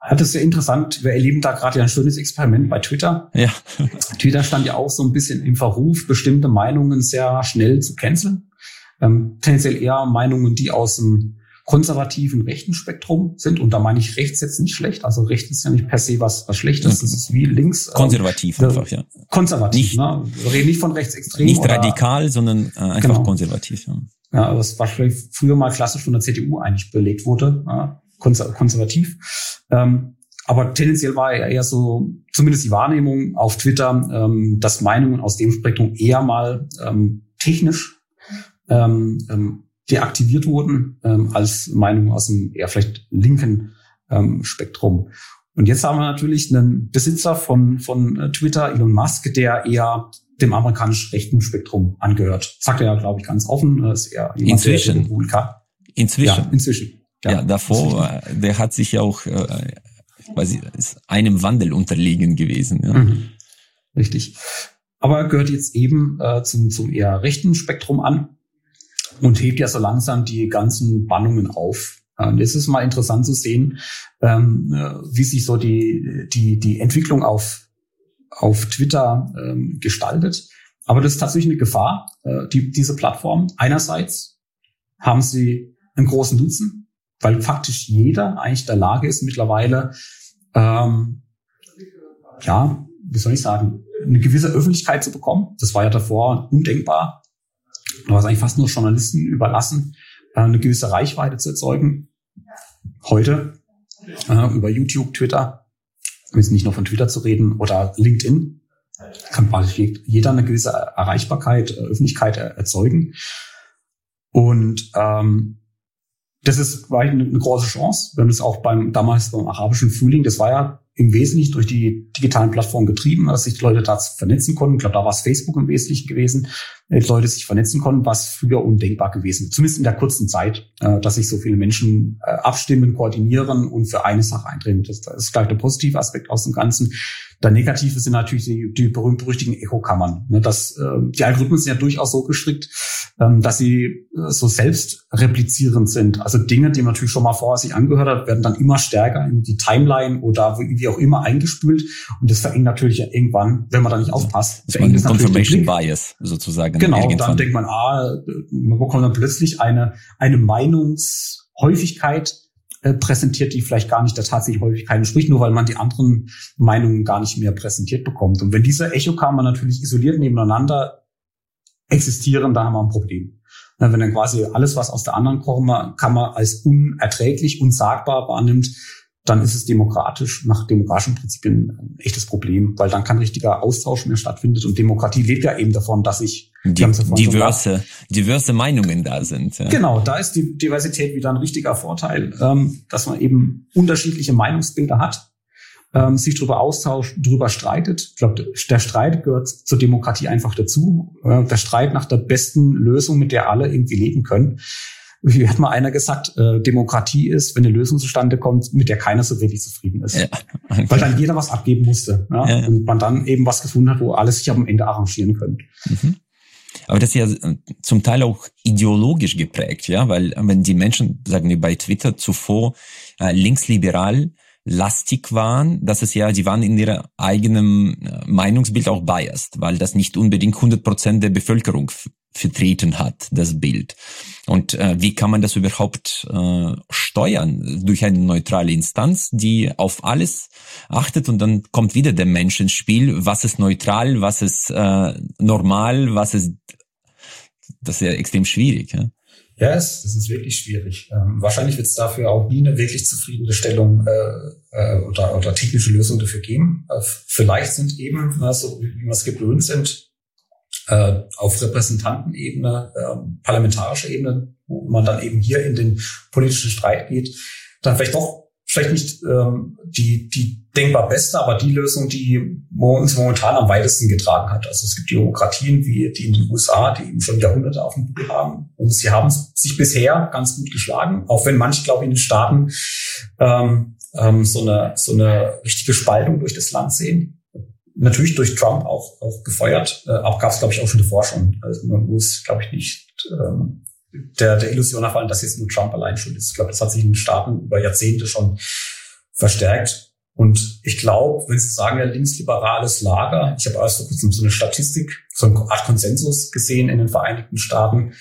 Ja, das ist sehr interessant. Wir erleben da gerade ja ein schönes Experiment bei Twitter. Ja. Twitter stand ja auch so ein bisschen im Verruf, bestimmte Meinungen sehr schnell zu canceln. Ähm, tendenziell eher Meinungen, die aus dem konservativen rechten Spektrum sind. Und da meine ich rechts jetzt nicht schlecht. Also rechts ist ja nicht per se was, was Schlechtes. Das ist wie links. Ähm, konservativ ähm, einfach, ja. Konservativ, nicht, ne? Wir reden nicht von rechtsextrem. Nicht oder, radikal, sondern äh, einfach genau. konservativ. Ja. ja, was wahrscheinlich früher mal klassisch von der CDU eigentlich belegt wurde. Ja konservativ. Ähm, aber tendenziell war er eher so, zumindest die Wahrnehmung auf Twitter, ähm, dass Meinungen aus dem Spektrum eher mal ähm, technisch ähm, ähm, deaktiviert wurden, ähm, als Meinungen aus dem eher vielleicht linken ähm, Spektrum. Und jetzt haben wir natürlich einen Besitzer von, von äh, Twitter, Elon Musk, der eher dem amerikanischen rechten Spektrum angehört. Sagt er ja, glaube ich, ganz offen. Ist eher jemand, inzwischen. Inzwischen. Ja, inzwischen. Ja, ja davor, der hat sich ja auch äh, quasi ist einem Wandel unterlegen gewesen. Ja. Mhm. Richtig. Aber er gehört jetzt eben äh, zum, zum eher rechten Spektrum an und hebt ja so langsam die ganzen Bannungen auf. Ähm, es ist mal interessant zu sehen, ähm, äh, wie sich so die, die, die Entwicklung auf, auf Twitter ähm, gestaltet. Aber das ist tatsächlich eine Gefahr, äh, die, diese Plattform. Einerseits haben sie einen großen Nutzen, weil faktisch jeder eigentlich in der Lage ist mittlerweile, ähm, ja, wie soll ich sagen, eine gewisse Öffentlichkeit zu bekommen. Das war ja davor undenkbar. War es eigentlich fast nur Journalisten überlassen, äh, eine gewisse Reichweite zu erzeugen. Heute äh, über YouTube, Twitter, jetzt nicht nur von Twitter zu reden, oder LinkedIn, kann quasi jeder eine gewisse Erreichbarkeit, äh, Öffentlichkeit erzeugen. Und ähm, das ist war eine, eine große Chance. Wir haben das auch beim damals beim arabischen Frühling, das war ja im Wesentlichen durch die digitalen Plattformen getrieben, dass sich die Leute da vernetzen konnten. Ich glaube, da war es Facebook im Wesentlichen gewesen, Leute sich vernetzen konnten, was früher undenkbar gewesen. Zumindest in der kurzen Zeit, äh, dass sich so viele Menschen äh, abstimmen, koordinieren und für eine Sache eintreten. Das, das ist gleich der positive Aspekt aus dem Ganzen. Der negative sind natürlich die, die berühmt-berüchtigten Echokammern. Ne, das, äh, die Algorithmen sind ja durchaus so gestrickt, ähm, dass sie äh, so selbst replizierend sind. Also Dinge, die man natürlich schon mal vorher sich angehört hat, werden dann immer stärker in die Timeline oder wie auch immer eingespült. Und das verengt natürlich irgendwann, wenn man da nicht aufpasst. Das ist Confirmation Bias sozusagen. Genau, irgendwann. dann denkt man, ah, man bekommt dann plötzlich eine, eine Meinungshäufigkeit, äh, präsentiert, die vielleicht gar nicht der tatsächlichen Häufigkeit entspricht, nur weil man die anderen Meinungen gar nicht mehr präsentiert bekommt. Und wenn diese Echokammer natürlich isoliert nebeneinander existieren, da haben wir ein Problem. Wenn dann quasi alles, was aus der anderen Kammer als unerträglich, unsagbar wahrnimmt, dann ist es demokratisch, nach demokratischen Prinzipien ein echtes Problem, weil dann kein richtiger Austausch mehr stattfindet. Und Demokratie lebt ja eben davon, dass ich die, diverse, diverse Meinungen da sind. Ja. Genau, da ist die Diversität wieder ein richtiger Vorteil, ähm, dass man eben unterschiedliche Meinungsbilder hat, ähm, sich darüber austauscht, darüber streitet. Ich glaube, der Streit gehört zur Demokratie einfach dazu. Äh, der Streit nach der besten Lösung, mit der alle irgendwie leben können wie hat mal einer gesagt, äh, Demokratie ist, wenn eine Lösung zustande kommt, mit der keiner so wirklich zufrieden ist. Ja, okay. Weil dann jeder was abgeben musste. Ja? Ja, Und man dann eben was gefunden hat, wo alle sich am Ende arrangieren können. Mhm. Aber das ist ja äh, zum Teil auch ideologisch geprägt, ja, weil wenn die Menschen, sagen wir bei Twitter zuvor äh, linksliberal lastig waren, dass es ja, die waren in ihrer eigenen äh, Meinungsbild auch biased, weil das nicht unbedingt 100 Prozent der Bevölkerung vertreten hat, das Bild. Und äh, wie kann man das überhaupt äh, steuern? Durch eine neutrale Instanz, die auf alles achtet und dann kommt wieder der Mensch ins Spiel. Was ist neutral, was ist äh, normal, was ist... Das ist ja extrem schwierig. Ja? Ja, es, es ist wirklich schwierig. Ähm, wahrscheinlich wird es dafür auch nie eine wirklich zufriedenstellung äh, äh, oder, oder technische Lösung dafür geben. Äh, vielleicht sind eben, na, so wie wir es gewöhnt sind, äh, auf Repräsentantenebene, äh, parlamentarischer Ebene, wo man dann eben hier in den politischen Streit geht, dann vielleicht doch vielleicht nicht ähm, die, die denkbar beste, aber die Lösung, die uns momentan am weitesten getragen hat. Also es gibt Demokratien wie die in den USA, die eben schon Jahrhunderte auf dem Buckel haben. Und sie haben sich bisher ganz gut geschlagen, auch wenn manche, glaube ich, in den Staaten ähm, ähm, so, eine, so eine richtige Spaltung durch das Land sehen. Natürlich durch Trump auch, auch gefeuert, äh, aber gab es, glaube ich, auch schon davor schon. Also man muss, glaube ich, nicht ähm, der, der Illusion erfallen, dass jetzt nur Trump allein schuld ist. Ich glaube, das hat sich in den Staaten über Jahrzehnte schon verstärkt. Und ich glaube, wenn Sie sagen, ja, linksliberales Lager, ich habe erst vor kurzem so eine Statistik, so eine Art Konsensus gesehen in den Vereinigten Staaten.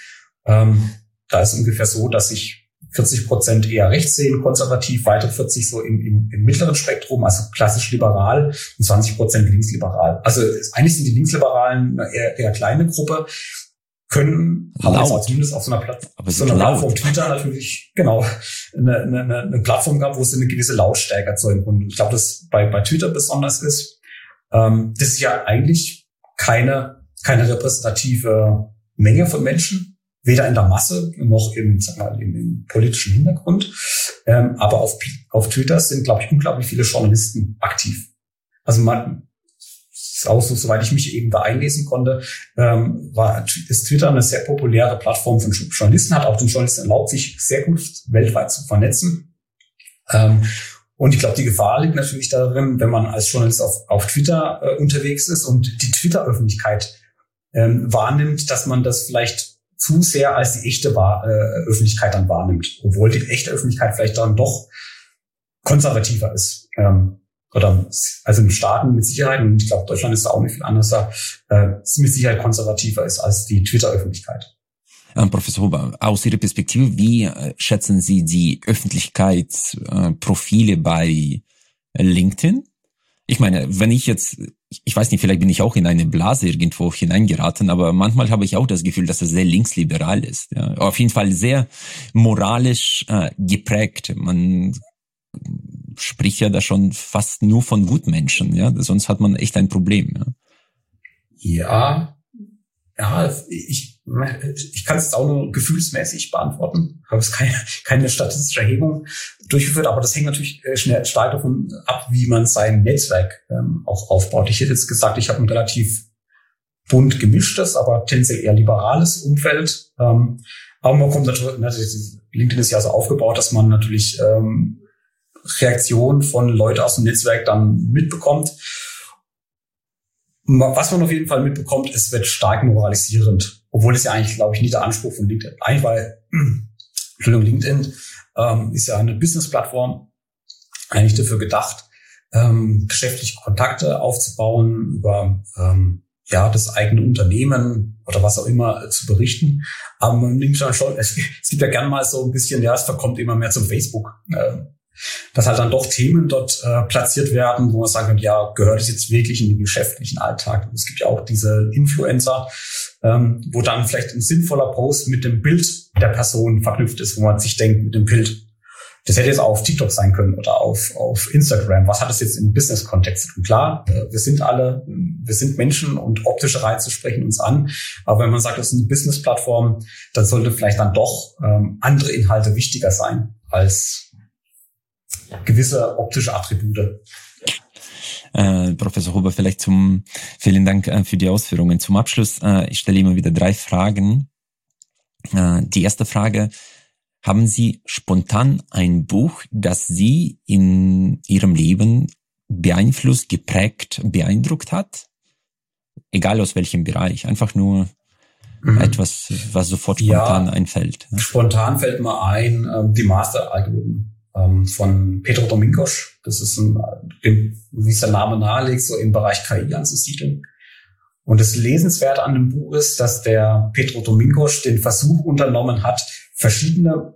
Ähm, da ist ungefähr so, dass sich 40 Prozent eher rechts sehen, konservativ, weitere 40 so im, im, im mittleren Spektrum, also klassisch liberal und 20 Prozent linksliberal. Also eigentlich sind die Linksliberalen eine eher, eher kleine Gruppe können, haben laut. jetzt zumindest auf so einer, Platt so einer Plattform Twitter natürlich, genau, eine, eine, eine Plattform gab, wo sie eine gewisse Lautstärke erzeugen. Und ich glaube, das bei, bei Twitter besonders ist, ähm, das ist ja eigentlich keine, keine repräsentative Menge von Menschen, weder in der Masse noch im, mal, im, im politischen Hintergrund. Ähm, aber auf, auf Twitter sind, glaube ich, unglaublich viele Journalisten aktiv. Also man, auch so, soweit ich mich eben da einlesen konnte, ähm, war, ist Twitter eine sehr populäre Plattform von Journalisten, hat auch den Journalisten erlaubt, sich sehr gut weltweit zu vernetzen. Ähm, und ich glaube, die Gefahr liegt natürlich darin, wenn man als Journalist auf, auf Twitter äh, unterwegs ist und die Twitter-Öffentlichkeit ähm, wahrnimmt, dass man das vielleicht zu sehr als die echte Wahr, äh, Öffentlichkeit dann wahrnimmt, obwohl die echte Öffentlichkeit vielleicht dann doch konservativer ist. Ähm, oder also in Staaten mit Sicherheit, und ich glaube, Deutschland ist da auch nicht viel anders, äh, mit Sicherheit konservativer ist als die Twitter-Öffentlichkeit. Ähm, Professor Huber, aus Ihrer Perspektive, wie äh, schätzen Sie die Öffentlichkeitsprofile bei LinkedIn? Ich meine, wenn ich jetzt, ich weiß nicht, vielleicht bin ich auch in eine Blase irgendwo hineingeraten, aber manchmal habe ich auch das Gefühl, dass es sehr linksliberal ist. Ja. Auf jeden Fall sehr moralisch äh, geprägt. Man spricht ja da schon fast nur von Gutmenschen, ja. Sonst hat man echt ein Problem, ja. Ja, ja, ich, ich kann es auch nur gefühlsmäßig beantworten. Ich habe es keine, keine statistische Erhebung durchgeführt, aber das hängt natürlich äh, schnell stark davon ab, wie man sein Netzwerk ähm, auch aufbaut. Ich hätte jetzt gesagt, ich habe ein relativ bunt gemischtes, aber tendenziell eher liberales Umfeld. Ähm, aber man kommt natürlich, natürlich, LinkedIn ist ja so aufgebaut, dass man natürlich ähm, Reaktion von Leuten aus dem Netzwerk dann mitbekommt. Was man auf jeden Fall mitbekommt, es wird stark moralisierend, obwohl es ja eigentlich, glaube ich, nie der Anspruch von LinkedIn. Eigentlich, weil, Entschuldigung, LinkedIn ähm, ist ja eine Business-Plattform, eigentlich dafür gedacht, ähm, geschäftliche Kontakte aufzubauen, über ähm, ja das eigene Unternehmen oder was auch immer zu berichten. Aber man nimmt schon, es, gibt ja gern mal so ein bisschen, ja, es verkommt immer mehr zum Facebook. Äh, dass halt dann doch Themen dort äh, platziert werden, wo man sagen kann, ja, gehört es jetzt wirklich in den geschäftlichen Alltag? Und es gibt ja auch diese Influencer, ähm, wo dann vielleicht ein sinnvoller Post mit dem Bild der Person verknüpft ist, wo man sich denkt, mit dem Bild, das hätte jetzt auf TikTok sein können oder auf, auf Instagram. Was hat das jetzt im Business-Kontext? Und klar, äh, wir sind alle, wir sind Menschen und optische Reize sprechen uns an. Aber wenn man sagt, das ist eine Business-Plattform, dann sollte vielleicht dann doch ähm, andere Inhalte wichtiger sein als gewisse optische Attribute. Äh, Professor Huber, vielleicht zum, vielen Dank äh, für die Ausführungen. Zum Abschluss, äh, ich stelle immer wieder drei Fragen. Äh, die erste Frage, haben Sie spontan ein Buch, das Sie in Ihrem Leben beeinflusst, geprägt, beeindruckt hat? Egal aus welchem Bereich, einfach nur Mhm. Etwas, was sofort spontan ja, einfällt. Spontan fällt mir ein, äh, die Master-Algorithmen ähm, von Pedro Domingos. Das ist ein, wie es der Name nahelegt, so im Bereich KI anzusiedeln. Und das Lesenswerte an dem Buch ist, dass der Pedro Domingos den Versuch unternommen hat, verschiedene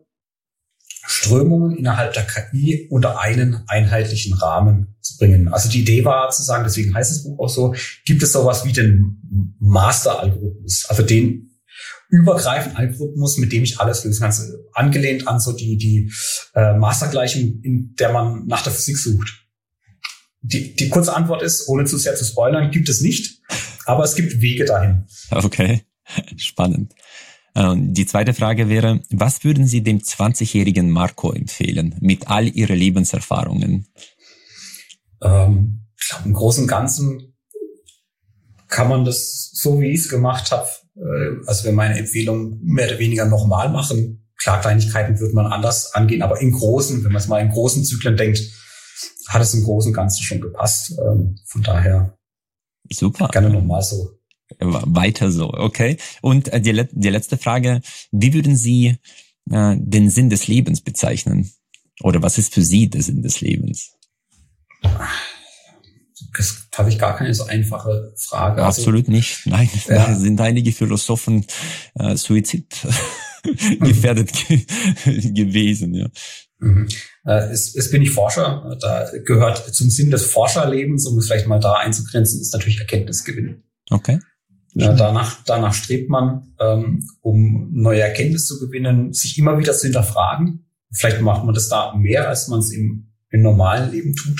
Strömungen innerhalb der KI unter einen einheitlichen Rahmen zu bringen. Also die Idee war zu sagen, deswegen heißt das Buch auch so, gibt es sowas wie den Master-Algorithmus, also den übergreifenden Algorithmus, mit dem ich alles lösen kann, angelehnt an so die, die äh, Mastergleichung, in der man nach der Physik sucht. Die, die kurze Antwort ist, ohne zu sehr zu spoilern, gibt es nicht, aber es gibt Wege dahin. Okay, spannend. Ähm, die zweite Frage wäre, was würden Sie dem 20-jährigen Marco empfehlen mit all Ihren Lebenserfahrungen? Ähm, ich glaube, im Großen und Ganzen kann man das so, wie ich es gemacht habe, also wenn meine Empfehlung mehr oder weniger nochmal machen. Klar, Kleinigkeiten wird man anders angehen, aber im Großen, wenn man es mal in großen Zyklen denkt, hat es im Großen und Ganzen schon gepasst. Ähm, von daher Super. Gerne nochmal so. Weiter so, okay. Und äh, die, die letzte Frage, wie würden Sie äh, den Sinn des Lebens bezeichnen? Oder was ist für Sie der Sinn des Lebens? Das habe ich gar keine so einfache Frage. Also Absolut also, nicht. Nein, ja. da sind einige Philosophen äh, Suizid gefährdet gewesen. Ja. Mhm. Äh, es, es bin ich Forscher. Da gehört zum Sinn des Forscherlebens, um es vielleicht mal da einzugrenzen, ist natürlich Erkenntnisgewinn. Okay. Ja, danach, danach strebt man, ähm, um neue Erkenntnisse zu gewinnen, sich immer wieder zu hinterfragen. Vielleicht macht man das da mehr, als man es im, im normalen Leben tut.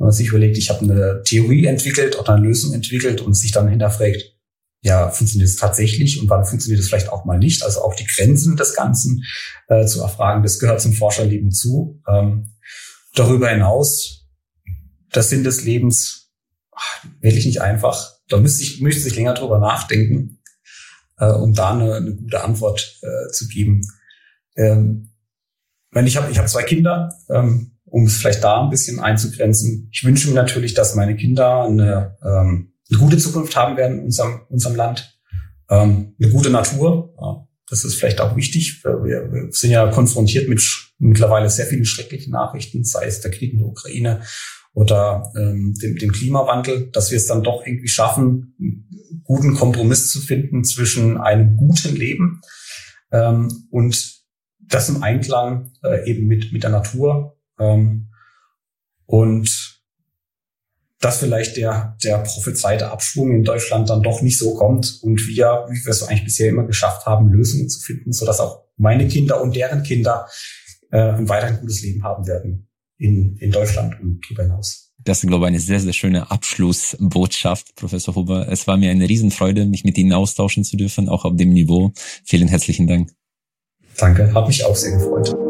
Wenn man sich überlegt, ich habe eine Theorie entwickelt oder eine Lösung entwickelt und sich dann hinterfragt, ja, funktioniert es tatsächlich und wann funktioniert es vielleicht auch mal nicht? Also auch die Grenzen des Ganzen äh, zu erfragen, das gehört zum Forscherleben zu. Ähm, darüber hinaus, der Sinn des Lebens, wirklich nicht einfach da müsste ich, müsste ich länger drüber nachdenken, äh, um da eine, eine gute Antwort äh, zu geben. Ähm, ich habe ich hab zwei Kinder, ähm, um es vielleicht da ein bisschen einzugrenzen. Ich wünsche mir natürlich, dass meine Kinder eine, ähm, eine gute Zukunft haben werden in unserem, unserem Land, ähm, eine gute Natur. Ja, das ist vielleicht auch wichtig. Wir, wir sind ja konfrontiert mit mittlerweile sehr vielen schrecklichen Nachrichten, sei es der Krieg in der Ukraine oder ähm, dem, dem Klimawandel, dass wir es dann doch irgendwie schaffen, einen guten Kompromiss zu finden zwischen einem guten Leben ähm, und das im Einklang äh, eben mit, mit der Natur. Ähm, und dass vielleicht der, der prophezeite Abschwung in Deutschland dann doch nicht so kommt und wir, wie wir es eigentlich bisher immer geschafft haben, Lösungen zu finden, sodass auch meine Kinder und deren Kinder äh, ein weiterhin gutes Leben haben werden in, in Deutschland und darüber hinaus. Das ist, glaube ich, eine sehr, sehr schöne Abschlussbotschaft, Professor Huber. Es war mir eine Riesenfreude, mich mit Ihnen austauschen zu dürfen, auch auf dem Niveau. Vielen herzlichen Dank. Danke, hat mich auch sehr gefreut.